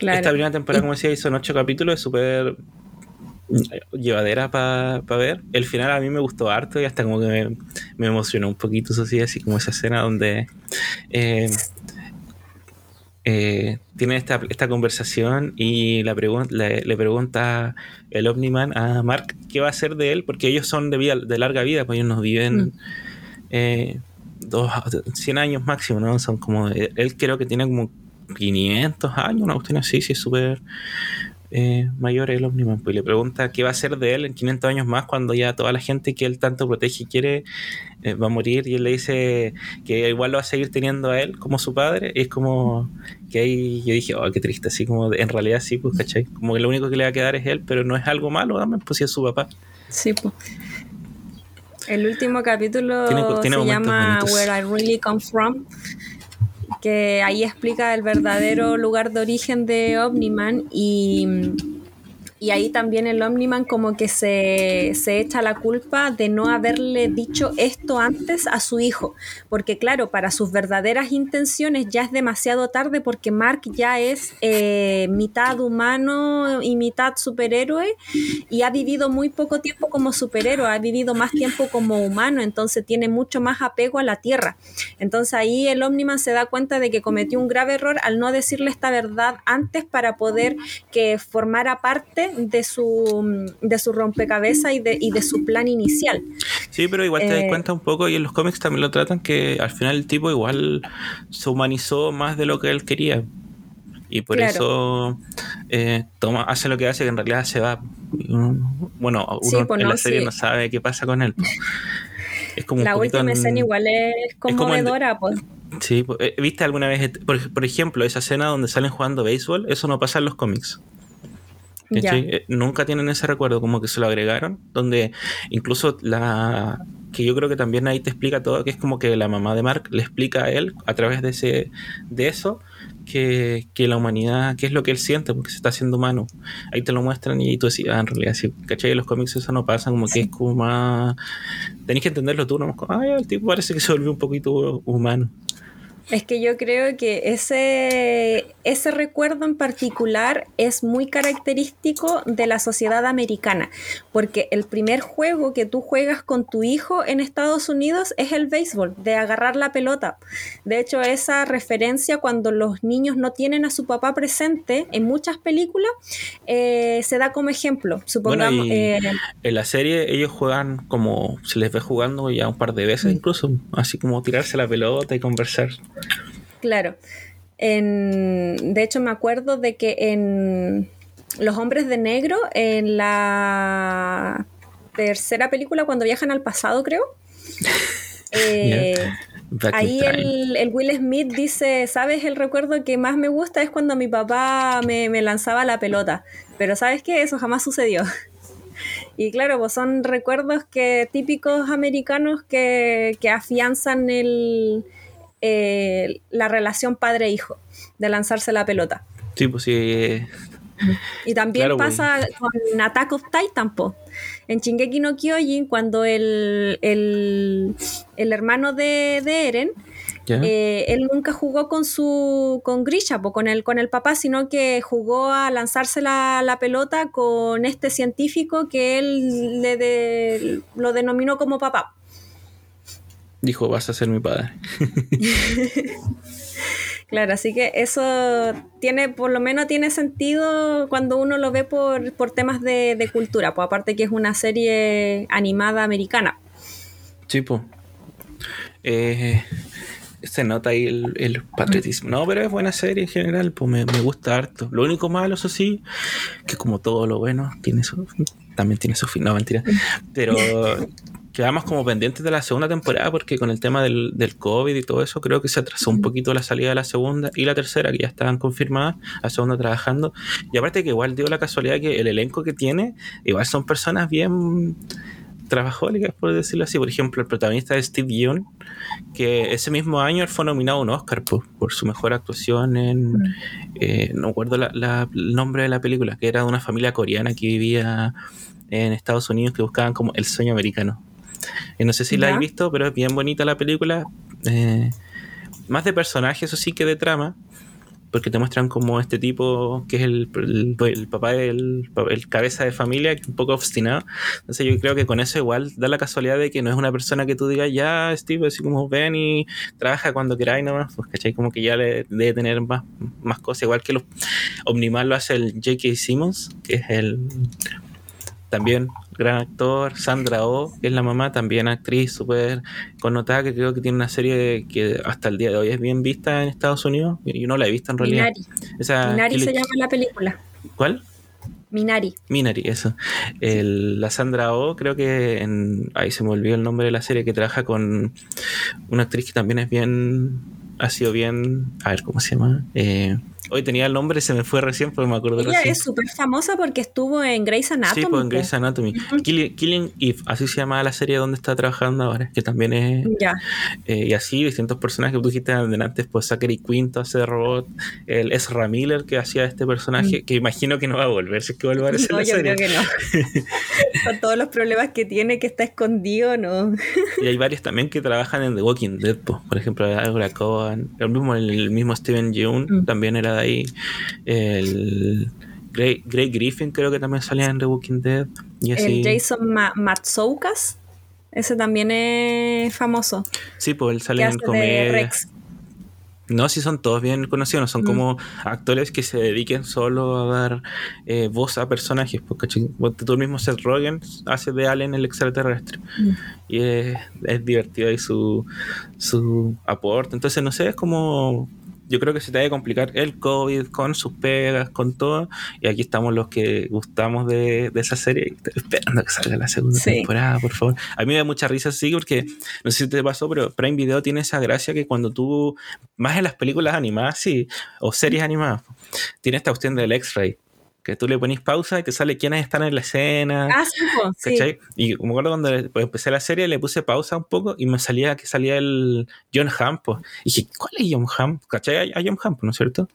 Esta primera temporada, como decía, son ocho capítulos, es súper llevadera para ver. El final a mí me gustó harto y hasta como que me, emocionó un poquito, eso sí, así como esa escena donde eh, eh, tiene esta, conversación y la le, pregunta el Omniman a Mark qué va a hacer de él, porque ellos son de, vida, de larga vida, pues ellos nos viven mm. eh, dos, 100 años máximo, ¿no? Son como, él creo que tiene como 500 años, una cuestión así, si es súper eh, mayor el Omniman. Pues le pregunta qué va a ser de él en 500 años más cuando ya toda la gente que él tanto protege y quiere eh, va a morir. Y él le dice que igual lo va a seguir teniendo a él como su padre. Y es como que ahí yo dije, oh, qué triste, así como en realidad sí, pues, ¿cachai? Como que lo único que le va a quedar es él, pero no es algo malo, pues si es su papá. Sí, pues. El último capítulo se llama Where I Really Come From que ahí explica el verdadero lugar de origen de Omniman y y ahí también el Omniman como que se, se, echa la culpa de no haberle dicho esto antes a su hijo. Porque claro, para sus verdaderas intenciones ya es demasiado tarde porque Mark ya es eh, mitad humano y mitad superhéroe y ha vivido muy poco tiempo como superhéroe, ha vivido más tiempo como humano, entonces tiene mucho más apego a la Tierra. Entonces ahí el Omniman se da cuenta de que cometió un grave error al no decirle esta verdad antes para poder que formara parte de su, de su rompecabezas y de, y de su plan inicial. Sí, pero igual te das eh, cuenta un poco y en los cómics también lo tratan que al final el tipo igual se humanizó más de lo que él quería. Y por eso eh, toma, hace lo que hace, que en realidad se va. Bueno, uno pues en la serie no sabe qué pasa con él. Es como la última escena igual es conmovedora, pues. Sí, eh, ¿viste alguna vez, por, por, ejemplo, esa escena donde salen jugando béisbol? Eso no pasa en los cómics. Eh, nunca tienen ese recuerdo, como que se lo agregaron, donde incluso la que yo creo que también ahí te explica todo, que es como que la mamá de Mark le explica a él a través de ese de eso que, la humanidad, qué es lo que él siente, porque se está haciendo humano. Ahí te lo muestran y tú decís, ah, en realidad, sí, ¿cachai? En los cómics eso no pasa, como que es como más... Tenés que entenderlo tú, ¿no? Como, ah, el tipo parece que se volvió un poquito humano. Es que yo creo que ese, ese recuerdo en particular es muy característico de la sociedad americana, porque el primer juego que tú juegas con tu hijo en Estados Unidos es el béisbol, de agarrar la pelota. De hecho, esa referencia cuando los niños no tienen a su papá presente en muchas películas, eh, se da como ejemplo. Supongamos, eh, en la serie ellos juegan como se les ve jugando ya un par de veces mm. incluso, así como tirarse la pelota y conversar. Claro. En, de hecho, me acuerdo de que en Los Hombres de Negro, en la tercera película, cuando viajan al pasado, creo. Eh, ahí el, Will Smith dice, ¿sabes? El recuerdo que más me gusta es cuando mi papá me, me lanzaba la pelota. Pero ¿sabes qué? Eso jamás sucedió. Y claro, pues son recuerdos que típicos americanos que, que afianzan el, eh, la relación padre-hijo, de lanzarse la pelota. Sí, pues sí. Y también pasa con Attack of Titan, po. En Shingeki no Kyojin, cuando el, el, hermano de, Eren, eh, él nunca jugó con su con Grisha, po, con, el, con el papá, sino que jugó a lanzarse la, pelota con este científico que él le lo denominó como papá. Dijo, vas a ser mi padre. claro, así que eso tiene, por lo menos tiene sentido cuando uno lo ve por, temas de, cultura, pues aparte que es una serie animada americana. Sí, pues. se nota ahí el, patriotismo. No, pero es buena serie en general, pues me, me, gusta harto. Lo único malo, eso sí, que como todo lo bueno, tiene su, también tiene su fin. No, mentira. Pero quedamos como pendientes de la segunda temporada porque con el tema del, del, COVID y todo eso creo que se atrasó un poquito la salida de la segunda y la tercera que ya estaban confirmadas, la segunda trabajando. Y aparte que igual dio la casualidad que el elenco que tiene, igual son personas bien trabajólicas, por decirlo así. Por ejemplo, el protagonista de Steve Young, que ese mismo año fue nominado a un Oscar por, su mejor actuación en, eh, no recuerdo el nombre de la película, que era de una familia coreana que vivía en Estados Unidos que buscaban como el sueño americano. Y no sé si la he visto, pero es bien bonita la película. Eh, más de personajes, eso sí, que de trama. Porque te muestran como este tipo que es el, el, papá del el cabeza de familia, que es un poco obstinado. Entonces yo creo que con eso igual da la casualidad de que no es una persona que tú digas, ya, Steve, así como ven y trabaja cuando queráis nomás. Pues, ¿cachai? Como que ya le debe tener más, más cosas. Igual que los Omniman lo hace el J.K. Simmons, que es el también gran actor, Sandra Oh, que es la mamá, también actriz súper connotada, que creo que tiene una serie que hasta el día de hoy es bien vista en Estados Unidos, y no la he visto en realidad. Minari, Minari se llama la película. ¿Cuál? Minari. Minari, eso. la Sandra Oh, creo que en, ahí se me olvidó el nombre de la serie, que trabaja con una actriz que también es bien, ha sido bien, a ver, ¿cómo se llama? Eh, Hoy tenía el nombre, se me fue recién, pero me acuerdo Ella es súper famosa porque estuvo en Grey's Anatomy. Sí, pues en Grey's Anatomy. Killing, Eve, así se llama la serie donde está trabajando ahora, que también es. Ya. Eh, y así, distintos personajes que tú dijiste antes, pues Zachary Quinto hace de robot, el Ezra Miller que hacía este personaje, mm. que imagino que no va a volver, si es que vuelve a aparecer no, yo creo que no. Con todos los problemas que tiene, que está escondido, no. y hay varios también que trabajan en The Walking Dead, por ejemplo, Laura Cohen, el mismo, el mismo Steven Yeun mm. también era de ahí. El Grey, Griffin creo que también salía en The Walking Dead. Y El Jason Matsoukas, ese también es famoso. Sí, pues él sale en comedia. No, sí son todos bien conocidos, no son mm. como actores que se dediquen solo a dar eh, voz a personajes, porque tú mismo Seth Rogen hace de Allen el extraterrestre. Mm. Y es, es divertido ahí su, su aporte. Entonces, no sé, es como yo creo que se te va a complicar el COVID con sus pegas, con todo. Y aquí estamos los que gustamos de, esa serie, esperando que salga la segunda temporada, por favor. A mí me da mucha risa, sí, porque no sé si te pasó, pero Prime Video tiene esa gracia que cuando tú, más en las películas animadas, sí, o series animadas, tiene esta cuestión del X-Ray que tú le pones pausa y te sale quiénes están en la escena. Ah, sí, ¿cachai? Y me acuerdo cuando pues, empecé la serie, le puse pausa un poco y me salía que salía el John Hamm, Y dije, ¿cuál es John Hamm? ¿Cachai? Hay John Hamm, ¿no es cierto?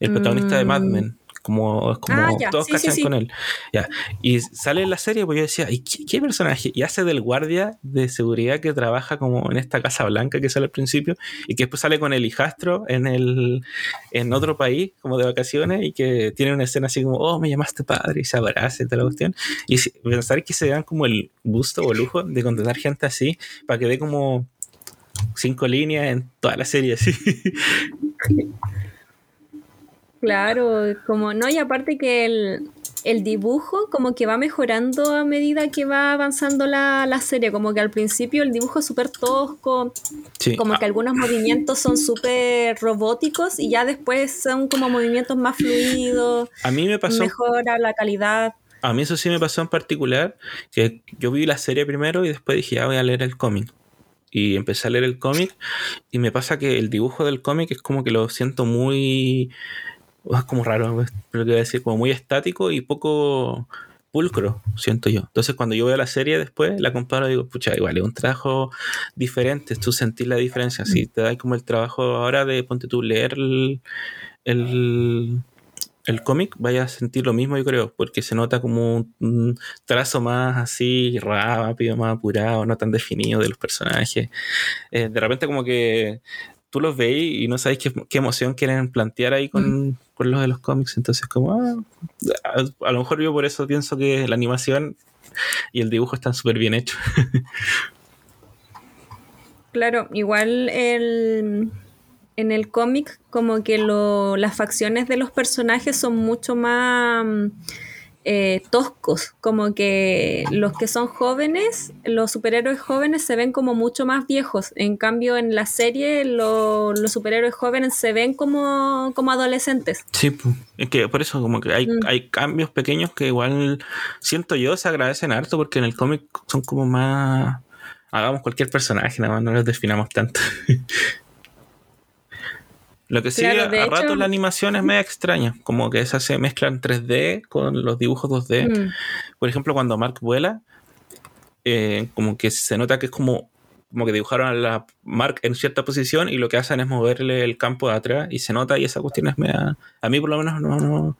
El protagonista de Mad mm. Men. Como, es como Ah, ya, todos sí, cachan sí. con él. Ya. Y sale en la serie, pues yo decía, ¿y qué, qué personaje? Y hace del guardia de seguridad que trabaja como en esta Casa Blanca que sale al principio y que después sale con el hijastro en el en otro país, como de vacaciones, y que tiene una escena así como, oh, me llamaste padre, y se abraza y toda la cuestión. Y pensar que se dan como el gusto o lujo de contratar gente así para que dé como cinco líneas en toda la serie así. Claro, como no, y aparte que el, el dibujo como que va mejorando a medida que va avanzando la, la serie, como que al principio el dibujo es súper tosco, Sí. como que algunos movimientos son súper robóticos y ya después son como movimientos más fluidos, A mí me pasó mejora la calidad. A mí eso sí me pasó en particular, que yo vi la serie primero y después dije, ya voy a leer el cómic. Y empecé a leer el cómic y me pasa que el dibujo del cómic es como que lo siento muy... Es como raro, pues, lo que voy a decir, como muy estático y poco pulcro, siento yo. Entonces cuando yo veo la serie después, la comparo y digo, pucha, igual es un trabajo diferente, tú sentís la diferencia. Si te da como el trabajo ahora de, ponte tú, leer el, el, el cómic, vaya a sentir lo mismo, yo creo, porque se nota como un, un trazo más así rápido, más apurado, no tan definido de los personajes. Eh, de repente como que tú los veis y no sabéis qué, qué emoción quieren plantear ahí con, con los de los cómics, entonces como, ah, a, a lo mejor yo por eso pienso que la animación y el dibujo están súper bien hechos. Claro, igual el, en el cómic como que lo, las facciones de los personajes son mucho más mm, eh, toscos, como que los que son jóvenes, los superhéroes jóvenes se ven como mucho más viejos, en cambio en la serie lo- los superhéroes jóvenes se ven como, como adolescentes. Sí, es que por eso como que hay, Mm. hay cambios pequeños que igual siento yo se agradecen harto porque en el cómic son como más hagamos cualquier personaje, nada más no los definamos tanto. Lo que sí, Claro, a, a hecho- ratos la animación es media extraña, como que esas se mezclan 3D con los dibujos 2D. Mm. Por ejemplo, cuando Mark vuela, eh, como que se nota que es como, como que dibujaron a la Mark en cierta posición y lo que hacen es moverle el campo de atrás y se nota y esa cuestión es media, a mí por lo menos no, no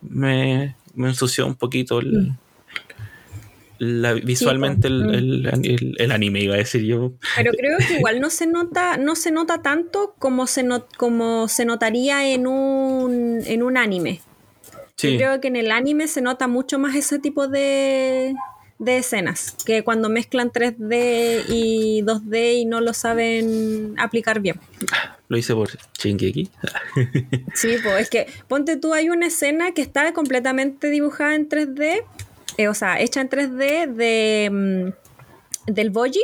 me, me ensució un poquito el, la- visualmente el, Mm. el- el- el anime, iba a decir yo. Pero creo que igual no se nota, no se nota tanto como se, not- como se notaría en un, en un anime. Yo Sí, creo que en el anime se nota mucho más ese tipo de, de escenas, que cuando mezclan 3D y 2D y no lo saben aplicar bien. lo hice por Shingeki. Sí, pues es que ponte tú, hay una escena que está completamente dibujada en 3D, eh, o sea, hecha en 3D de, mm, del Boji.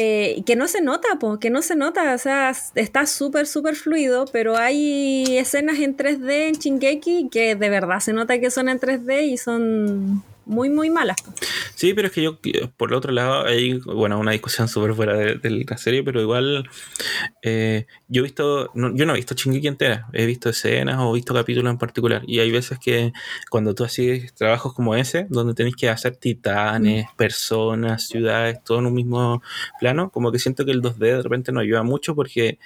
eh, que no se nota, po, que no se nota, o sea, está súper, súper fluido, pero hay escenas en 3D en Shingeki que de verdad se nota que son en 3D y son muy, muy malas. Sí, pero es que yo, por el otro lado, hay, bueno, una discusión súper fuera de, de la serie, pero igual eh, yo he visto, no- yo no he visto Shingeki entera, he visto escenas o he visto capítulos en particular, y hay veces que cuando tú haces trabajos como ese, donde tenés que hacer titanes, personas, ciudades, todo en un mismo plano, como que siento que el 2D de repente no ayuda mucho porque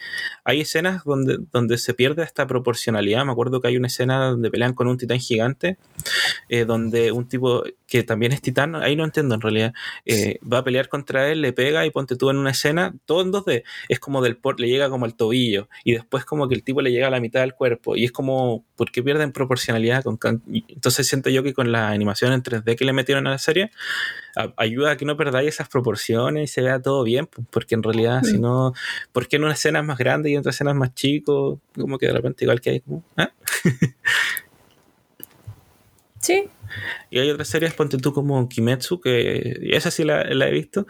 hay escenas donde, donde se pierde esta proporcionalidad, me acuerdo que hay una escena donde pelean con un titán gigante, eh, donde un tipo que también es titán, ahí no entiendo en realidad, eh, va a pelear contra él, le pega y ponte tú en una escena, todo en 2D, es como del por, le llega como al tobillo y después como que el tipo le llega a la mitad del cuerpo y es como, ¿por qué pierden proporcionalidad? Con, entonces siento yo que con la animación en 3D que le metieron a la serie, a- ayuda a que no perdáis esas proporciones y se vea todo bien, pues, porque en realidad si Mm. no, ¿por qué en una escena es más grande y en otra escena es más chico? Como que de repente igual que hay como, ¿ah? Sí, Y hay otras series, ponte tú como Kimetsu, que esa sí la, la he visto,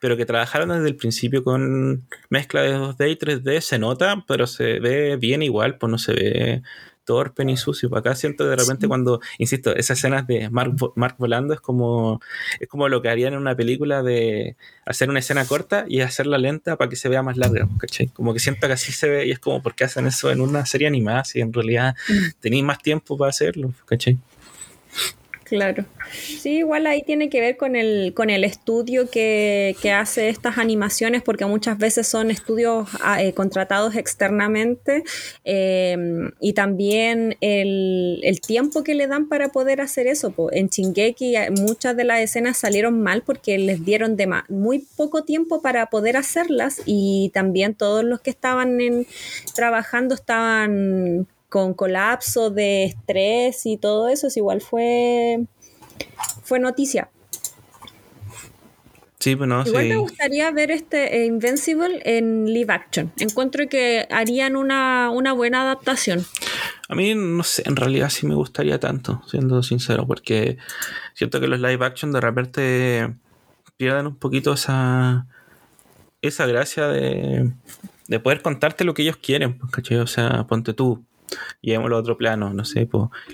pero que trabajaron desde el principio con mezcla de 2D y 3D, se nota, pero se ve bien igual, pues no se ve torpe ni sucio. Acá siento de repente Sí. cuando, insisto, esas escenas de Mark, Mark volando es como, es como lo que harían en una película de hacer una escena corta y hacerla lenta para que se vea más larga, ¿cachai? Como que siento que así se ve y es como, ¿por qué hacen eso en una serie animada si en realidad Mm. tenéis más tiempo para hacerlo, ¿cachai? Claro. Sí, igual ahí tiene que ver con el, con el estudio que, hace estas animaciones, porque muchas veces son estudios ah, eh, contratados externamente em, y también el, tiempo que le dan para poder hacer eso. En Chingeki eh, muchas de las escenas salieron mal porque les dieron de muy poco tiempo para poder hacerlas y también todos los que estaban trabajando estaban con colapso de estrés y todo eso, es igual fue, fue noticia. Sí, bueno, pues Igual me gustaría ver este eh, Invincible en live action. Encuentro que harían una, buena adaptación. A mí, no sé, en realidad sí me gustaría tanto, siendo sincero, porque siento que los live action de repente pierden un poquito esa, esa gracia de, de poder contarte lo que ellos quieren, ¿cachai? O sea, ponte tú, llevémoslo a otro plano, no sé,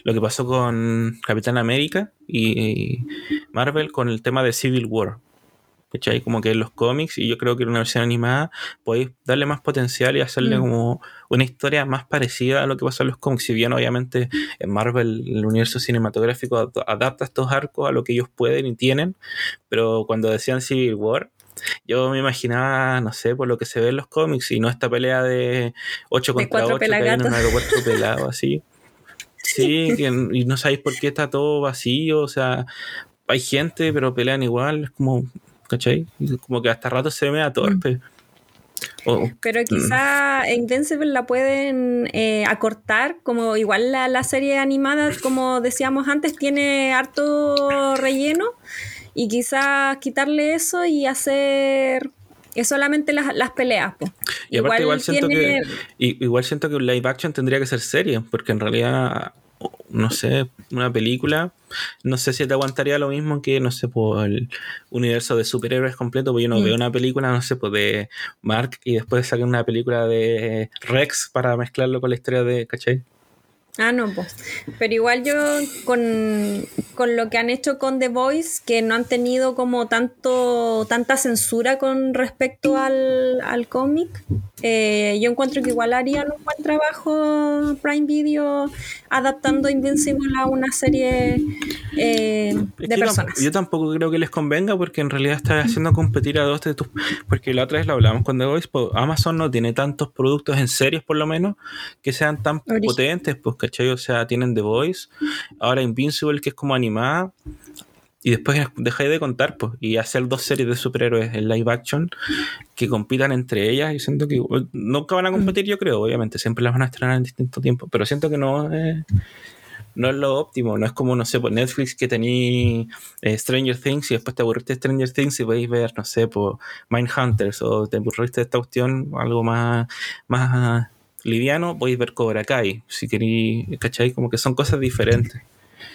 lo que pasó con Capitán América y Marvel con el tema de Civil War. ¿Cachai? Como que en los cómics, y yo creo que en una versión animada podéis darle más potencial y hacerle mm. como una historia más parecida a lo que pasó en los cómics. Si bien obviamente en Marvel el universo cinematográfico adapta estos arcos a lo que ellos pueden y tienen, pero cuando decían Civil War, yo me imaginaba, no sé, por lo que se ve en los cómics y no esta pelea de 8 contra 8 que hay en un aeropuerto pelado así. Sí, y no sabéis por qué está todo vacío, o sea, hay gente, pero pelean igual, es como, ¿cachai? Como que hasta rato se me da torpe. pero mm. quizá Invincible la pueden eh, acortar, como igual la, la, serie animada, como decíamos antes, tiene harto relleno y quizás quitarle eso y hacer es solamente las, las peleas. Y aparte igual, siento que igual siento que un live action tendría que ser serio, porque en realidad no sé, una película, no sé si te aguantaría lo mismo que, no sé, por el universo de superhéroes completo, porque yo no mm. veo una película, no sé, pues de Mark y después sacar una película de Rex para mezclarlo con la historia de, ¿cachai? Ah, no, pues. Pero igual yo con, lo que han hecho con The Voice, que no han tenido como tanto tanta censura con respecto al, al cómic, eh, yo encuentro que igual harían un buen trabajo Prime Video adaptando Invincible a una serie eh, de personas. Yo tampoco creo que les convenga porque en realidad está haciendo competir a dos de tus... Porque la otra vez lo hablamos con The Voice, pues Amazon no tiene tantos productos en series por lo menos que sean tan potentes, pues ¿cachai? O sea, tienen The Voice, ahora Invincible que es como animada y después dejáis de contar pues, y hacer dos series de superhéroes en live action que compitan entre ellas y siento que nunca van a competir yo creo obviamente siempre las van a estrenar en distinto tiempo pero siento que no es, no es lo óptimo no es como no sé por pues, Netflix que tenía eh, Stranger Things y después te aburriste de Stranger Things y podéis ver no sé por pues, Mindhunters o te aburriste de esta cuestión algo más más liviano podéis ver Cobra Kai si queréis ¿cachai? como que son cosas diferentes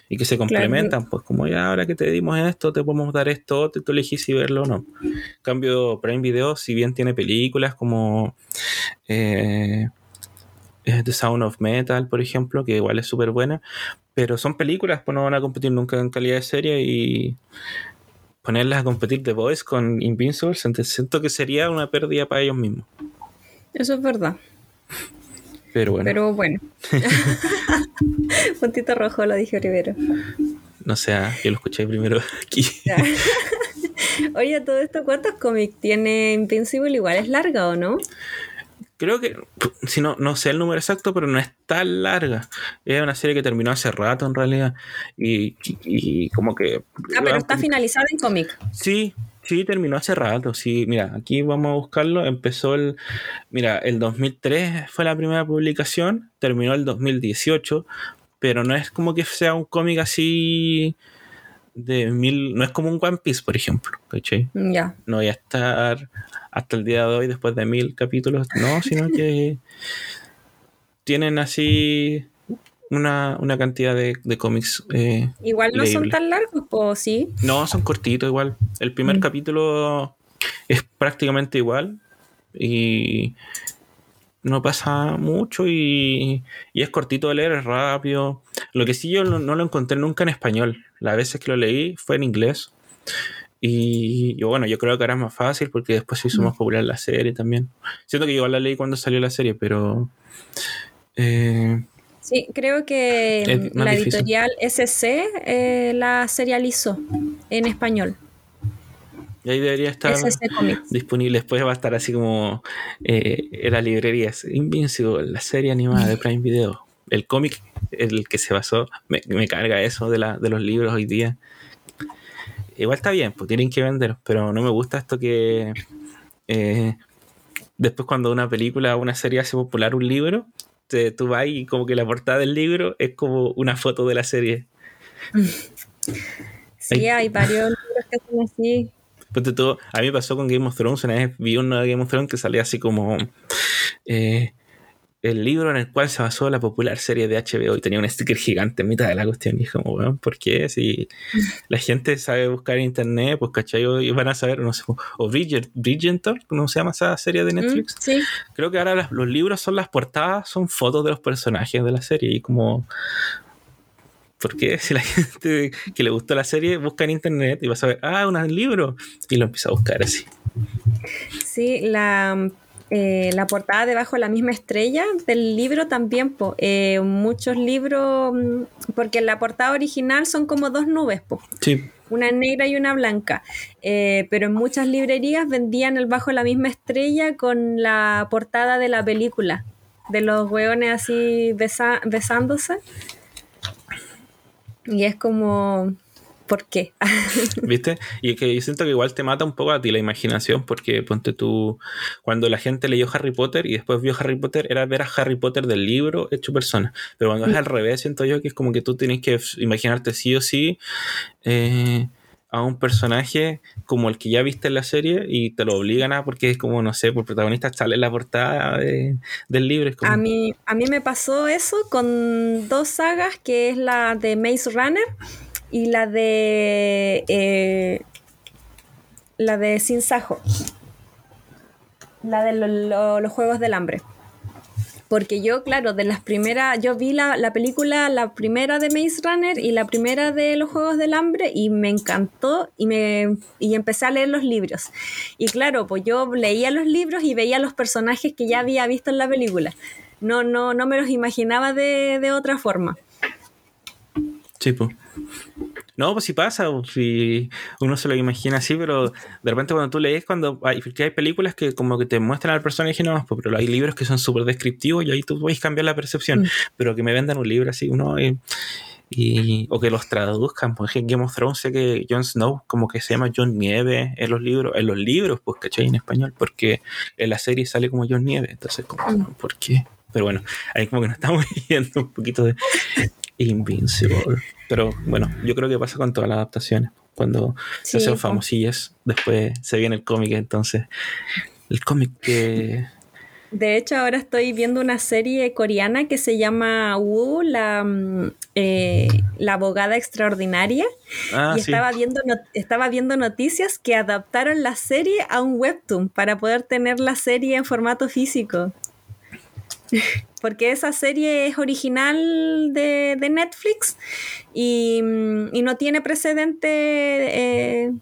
y que se complementan, pues como ya ahora que te dimos esto, te podemos dar esto, tú elegís si verlo o no. En cambio, Prime Video, si bien tiene películas como eh, The Sound of Metal, por ejemplo, que igual es súper buena, pero son películas, pues no van a competir nunca en calidad de serie y ponerlas a competir The Voice con Invincible, siento que sería una pérdida para ellos mismos. Eso es verdad. Pero bueno. Pero bueno. Puntito rojo lo dije primero. No sé, ah, yo lo escuché primero aquí. Oye, todo esto, ¿cuántos cómics tiene Invincible? Igual es larga o no? Creo que, si no, no sé el número exacto, pero no es tan larga. Es una serie que terminó hace rato en realidad. Y, como que. Ah, pero está finalizada en cómic. Sí, Sí, terminó hace rato. Sí, mira, aquí vamos a buscarlo. Empezó el. Mira, el 2003 fue la primera publicación, terminó el 2018, pero no es como que sea un cómic así de mil. No es como un One Piece, por ejemplo. ¿Cachai? Ya. No voy a estar hasta el día de hoy después de mil capítulos, no, sino que tienen así una, cantidad de, cómics. Eh, igual no son tan largos, ¿o sí? No, son cortitos igual. El primer mm. capítulo es prácticamente igual y no pasa mucho y, es cortito de leer, es rápido. Lo que sí yo no, lo encontré nunca en español. Las veces que lo leí fue en inglés. Y, bueno, yo creo que ahora es más fácil porque después se hizo más mm. popular la serie también. Siento que igual la leí cuando salió la serie, pero... Eh, Sí, creo que la editorial SC eh, la serializó en español. Y ahí debería estar disponible. Después va a estar así como eh, en las librerías. Invincible, la serie animada de Prime Video. El cómic, el que se basó, me, carga eso de, la, de los libros hoy día. Igual está bien, pues tienen que vender, pero no me gusta esto que eh, después cuando una película o una serie hace popular un libro, te, tú vas y como que la portada del libro es como una foto de la serie. Sí, hay varios libros que son así a mí me pasó con Game of Thrones, una vez vi una Game of Thrones que salía así como eh, el libro en el cual se basó la popular serie de HBO y tenía un sticker gigante en mitad de la cuestión. Y dije, bueno, ¿por qué? Si la gente sabe buscar en internet, pues cachai, y van a saber, no sé, o Bridget, Bridgerton, ¿cómo se llama esa serie de mm, Netflix? sí. Creo que ahora los libros son las portadas, son fotos de los personajes de la serie y como porque si la gente que le gustó la serie busca en internet y va a saber, ah, un libro, y lo empieza a buscar así. Sí, la, eh, la portada debajo de la misma estrella del libro también, eh, muchos libros, mm, porque en la portada original son como dos nubes, Sí. una negra y una blanca, eh, pero en muchas librerías vendían el bajo de la misma estrella con la portada de la película, de los hueones así besándose. Y es como, ¿por qué? ¿Viste? Y es que yo siento que igual te mata un poco a ti la imaginación, porque ponte tú, cuando la gente leyó Harry Potter y después vio Harry Potter, era ver a Harry Potter del libro hecho persona. Pero cuando es al revés, siento yo que es como que tú tienes que imaginarte sí o sí. Eh, a un personaje como el que ya viste en la serie y te lo obligan a, porque es como, no sé, por protagonista sale en la portada del libro. a, mí, a mí me pasó eso con dos sagas, que es la de Maze Runner y la de... Eh, la de Sin Sajo. La de los Juegos del Hambre. Porque yo, claro, de las primeras, yo vi la, la, película, la primera de Maze Runner y la primera de los Juegos del Hambre y me encantó y, me, y empecé a leer los libros. Y claro, pues yo leía los libros y veía los personajes que ya había visto en la película. No, no, no me los imaginaba de, de otra forma. Sí, pues. No, pues sí pasa, si uno se lo imagina así, pero de repente cuando tú lees, cuando hay, hay películas que como que te muestran al personaje no, pues, pero hay libros que son súper descriptivos y ahí tú puedes cambiar la percepción, mm. pero que me vendan un libro así, uno... Eh, y, o que los traduzcan, por ejemplo, Game of Thrones sé que Jon Snow como que se llama John Nieve en los libros, en los libros, pues, ¿cachai? En español, porque en la serie sale como John Nieve, entonces, como, mm. ¿por qué? Pero bueno, ahí como que nos estamos viendo un poquito de Invincible. Pero bueno, yo creo que pasa con todas las adaptaciones. Cuando se hacen famosillas, después se viene el cómic, entonces el cómic que... De hecho, ahora estoy viendo una serie coreana que se llama Wu, la, mm, eh, la abogada extraordinaria. Ah, y estaba, viendo estaba viendo noticias que adaptaron la serie a un webtoon para poder tener la serie en formato físico. porque esa serie es original de, Netflix y, no tiene precedente eh,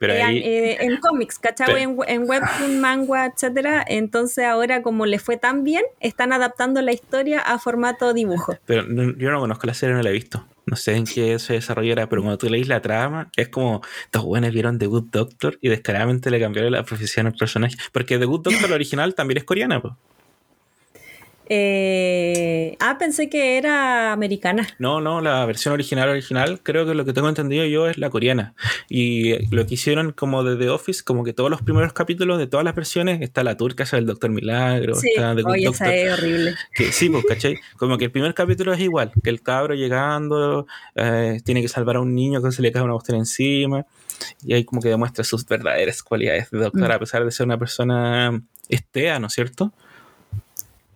eh, en cómics, ¿cachai? En, en webtoon, manga, etcétera. Entonces ahora como le fue tan bien, están adaptando la historia a formato dibujo. Pero yo no conozco la serie, no la he visto. No sé en qué se desarrollará, pero cuando tú leís la trama, es como estos buenos vieron The Good Doctor y descaradamente le cambiaron la profesión al personaje. Porque The Good Doctor, original, también es coreana, pues. Eh, ah, pensé que era americana. No, no, la versión original original, creo que lo que tengo entendido yo es la coreana. Y lo que hicieron como de The Office, como que todos los primeros capítulos de todas las versiones, está la turca, esa del Doctor Milagro, está The Oye, esa es horrible. Que, sí, pues, ¿cachai? Como que el primer capítulo es igual, que el cabro llegando, eh, tiene que salvar a un niño que se le cae una botella encima, y ahí como que demuestra sus verdaderas cualidades de doctor, mm. a pesar de ser una persona estea, ¿no es cierto?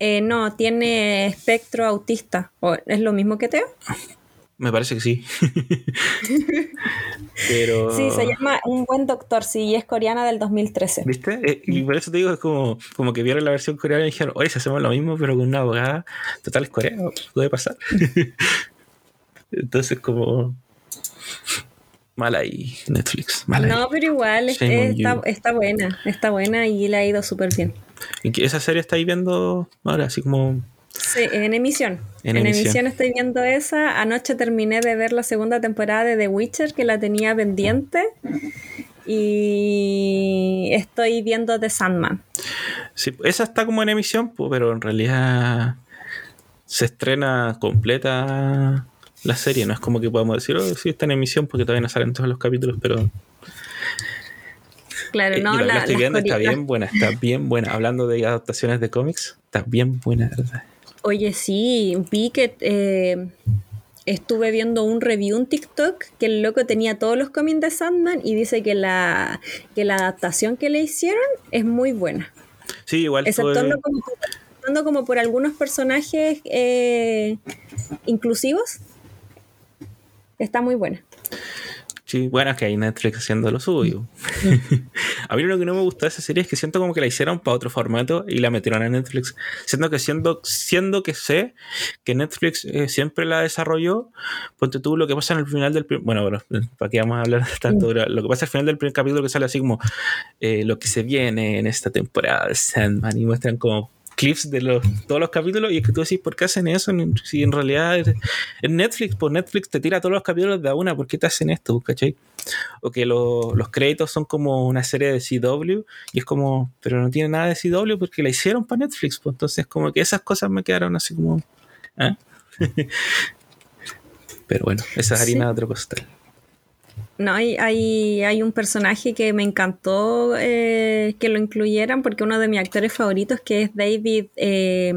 Eh, no, tiene espectro autista. ¿Es lo mismo que Teo? Me parece que sí. Pero... Sí, se llama Un buen doctor, sí, es coreana del 2013. ¿Viste? Eh, y por eso te digo, es como, como que vieron la versión coreana y dijeron, oye, si hacemos lo mismo, pero con una abogada, total es coreano, puede pasar. Entonces, como mal ahí Netflix. no, pero igual está, está, buena, está buena y le ha ido súper bien. ¿Y esa serie estáis viendo ahora, así como Sí, en emisión. En, emisión. estoy viendo esa. Anoche terminé de ver la segunda temporada de The Witcher, que la tenía pendiente. Y estoy viendo The Sandman. Sí, esa está como en emisión, pero en realidad se estrena completa la serie. No es como que podamos decir, oh, sí, está en emisión porque todavía no salen todos los capítulos, pero. Claro, eh, no, la, estoy viendo, está bien buena, está bien buena. Hablando de adaptaciones de cómics, está bien buena, ¿verdad? Oye, sí, vi que eh, estuve viendo un review en TikTok que el loco tenía todos los cómics de Sandman y dice que la, que la adaptación que le hicieron es muy buena. Sí, igual Exceptuando como, como por algunos personajes eh, inclusivos. Está muy buena. Sí, bueno, es que hay Netflix haciendo lo suyo. a mí lo que no me gustó de esa serie es que siento como que la hicieron para otro formato y la metieron a Netflix. Siento que siendo, siendo que sé que Netflix eh, siempre la desarrolló, ponte tú lo que pasa en el final del bueno, bueno, para qué vamos a hablar tanto, lo que pasa al final del primer capítulo que sale así como eh, lo que se viene en esta temporada de Sandman y muestran como clips de los, todos los capítulos y es que tú decís, ¿por qué hacen eso? Si en realidad es, Netflix, pues Netflix te tira todos los capítulos de a una, ¿por qué te hacen esto? ¿Cachai? O que los créditos son como una serie de CW y es como, pero no tiene nada de CW porque la hicieron para Netflix, pues entonces como que esas cosas me quedaron así como... ¿eh? pero bueno, esa es harina de otro costal. No, hay, hay, hay, un personaje que me encantó eh, que lo incluyeran porque uno de mis actores favoritos, que es David eh,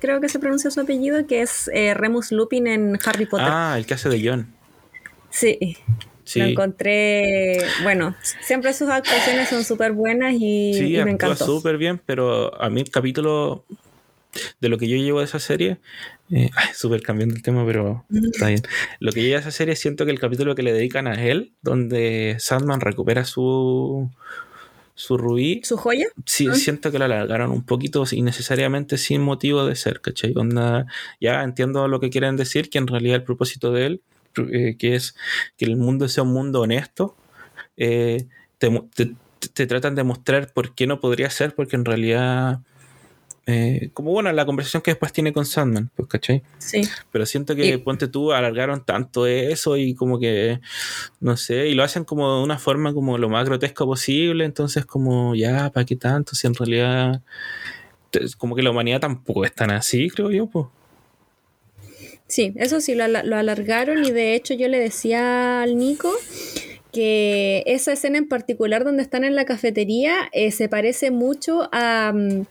creo que se pronuncia su apellido, que es eh, Remus Lupin en Harry Potter. Ah, el que hace de John. Sí. Lo encontré, bueno, siempre sus actuaciones son súper buenas y, sí, y me encantó. súper bien, pero a mí el capítulo de lo que yo llevo de esa serie, eh, súper cambiando el tema, pero está bien. Lo que yo de esa serie siento que el capítulo que le dedican a él, donde Sandman recupera su su rubí. ¿Su joya? Sí, ah. siento que lo alargaron un poquito innecesariamente sin motivo de ser, ¿cachai? ya entiendo lo que quieren decir, que en realidad el propósito de él, eh, que es que el mundo sea un mundo honesto, eh, te, tratan de mostrar por qué no podría ser, porque en realidad eh, como bueno, la conversación que después tiene con Sandman, pues, ¿cachai? Sí. Pero siento que, ponte tú, alargaron tanto eso y como que, no sé, y lo hacen como de una forma como lo más grotesco posible, entonces como, ya, ¿para qué tanto? Si en realidad, como que la humanidad tampoco es tan así, creo yo, pues. Sí, eso sí, lo, alargaron y de hecho yo le decía al Nico que esa escena en particular donde están en la cafetería eh, se parece mucho a... Mm,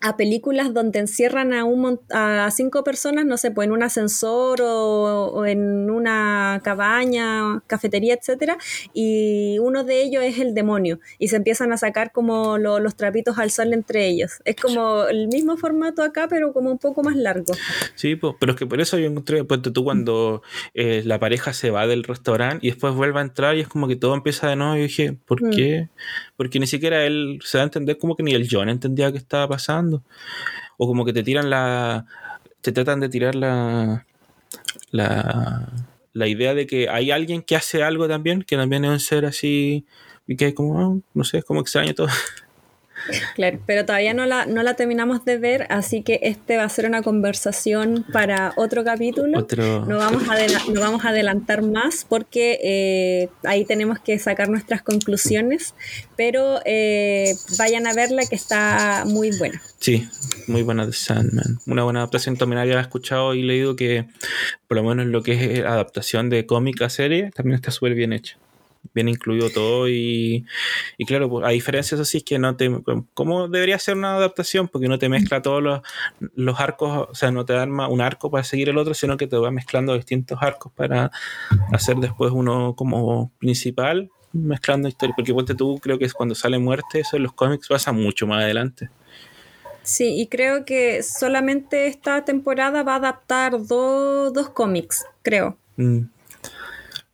a películas donde encierran a, un, a cinco personas, no sé, pues en un ascensor o, en una cabaña, cafetería, etcétera, y uno de ellos es el demonio, y se empiezan a sacar como los trapitos al sol entre ellos. Es como el mismo formato acá, pero como un poco más largo. Sí, pues, pero es que por eso yo encontré, pues tú cuando eh, la pareja se va del restaurante y después vuelve a entrar y es como que todo empieza de nuevo, y dije, ¿por mm. qué? Porque ni siquiera él se da a entender como que ni el John entendía qué estaba pasando. O como que te tiran la. Te tratan de tirar la. La, la idea de que hay alguien que hace algo también, que también es un ser así, y que es como, ah, no sé, es como extraño todo. Claro, pero todavía no la, no la terminamos de ver, así que este va a ser una conversación para otro capítulo. No, vamos a no vamos a adelantar más porque eh, ahí tenemos que sacar nuestras conclusiones, pero eh, vayan a verla que está muy buena. Sí, muy buena de Sandman. Una buena adaptación. También había escuchado y leído que por lo menos lo que es adaptación de cómic a serie también está súper bien hecha bien incluido todo y, y claro, pues, a diferencia así es que no te, ¿cómo debería ser una adaptación? Porque no te mezcla todos los, los arcos, o sea, no te da un arco para seguir el otro, sino que te va mezclando distintos arcos para hacer después uno como principal, mezclando historias, porque ponte tú, creo que es cuando sale muerte, eso en los cómics pasa mucho más adelante. Sí, y creo que solamente esta temporada va a adaptar dos cómics, creo. Mm.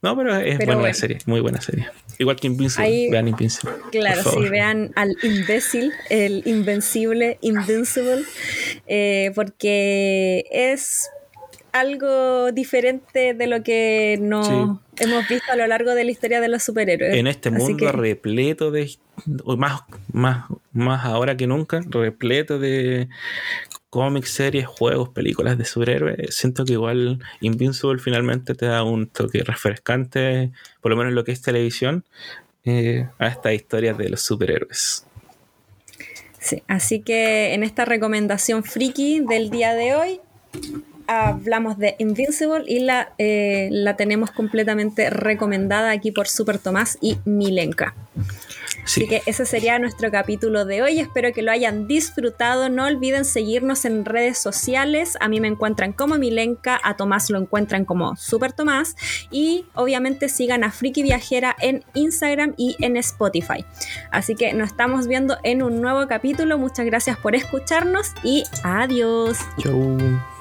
No, pero es buena serie, muy buena serie. Igual que Invincible, vean Invincible. Claro, sí, vean al imbécil, el invencible, Invincible, eh, porque es algo diferente de lo que no hemos visto a lo largo de la historia de los superhéroes. En este mundo repleto de más, más, más ahora que nunca, repleto de cómics, series, juegos, películas de superhéroes, siento que igual Invincible finalmente te da un toque refrescante, por lo menos en lo que es televisión, eh, a estas historias de los superhéroes. Sí, así que en esta recomendación friki del día de hoy hablamos de Invincible y la, eh, la tenemos completamente recomendada aquí por Super Tomás y Milenka. Así que ese sería nuestro capítulo de hoy. Espero que lo hayan disfrutado. No olviden seguirnos en redes sociales. A mí me encuentran como Milenka, a Tomás lo encuentran como Super Tomás. Y obviamente sigan a Friki Viajera en Instagram y en Spotify. Así que nos estamos viendo en un nuevo capítulo. Muchas gracias por escucharnos y adiós. Chau.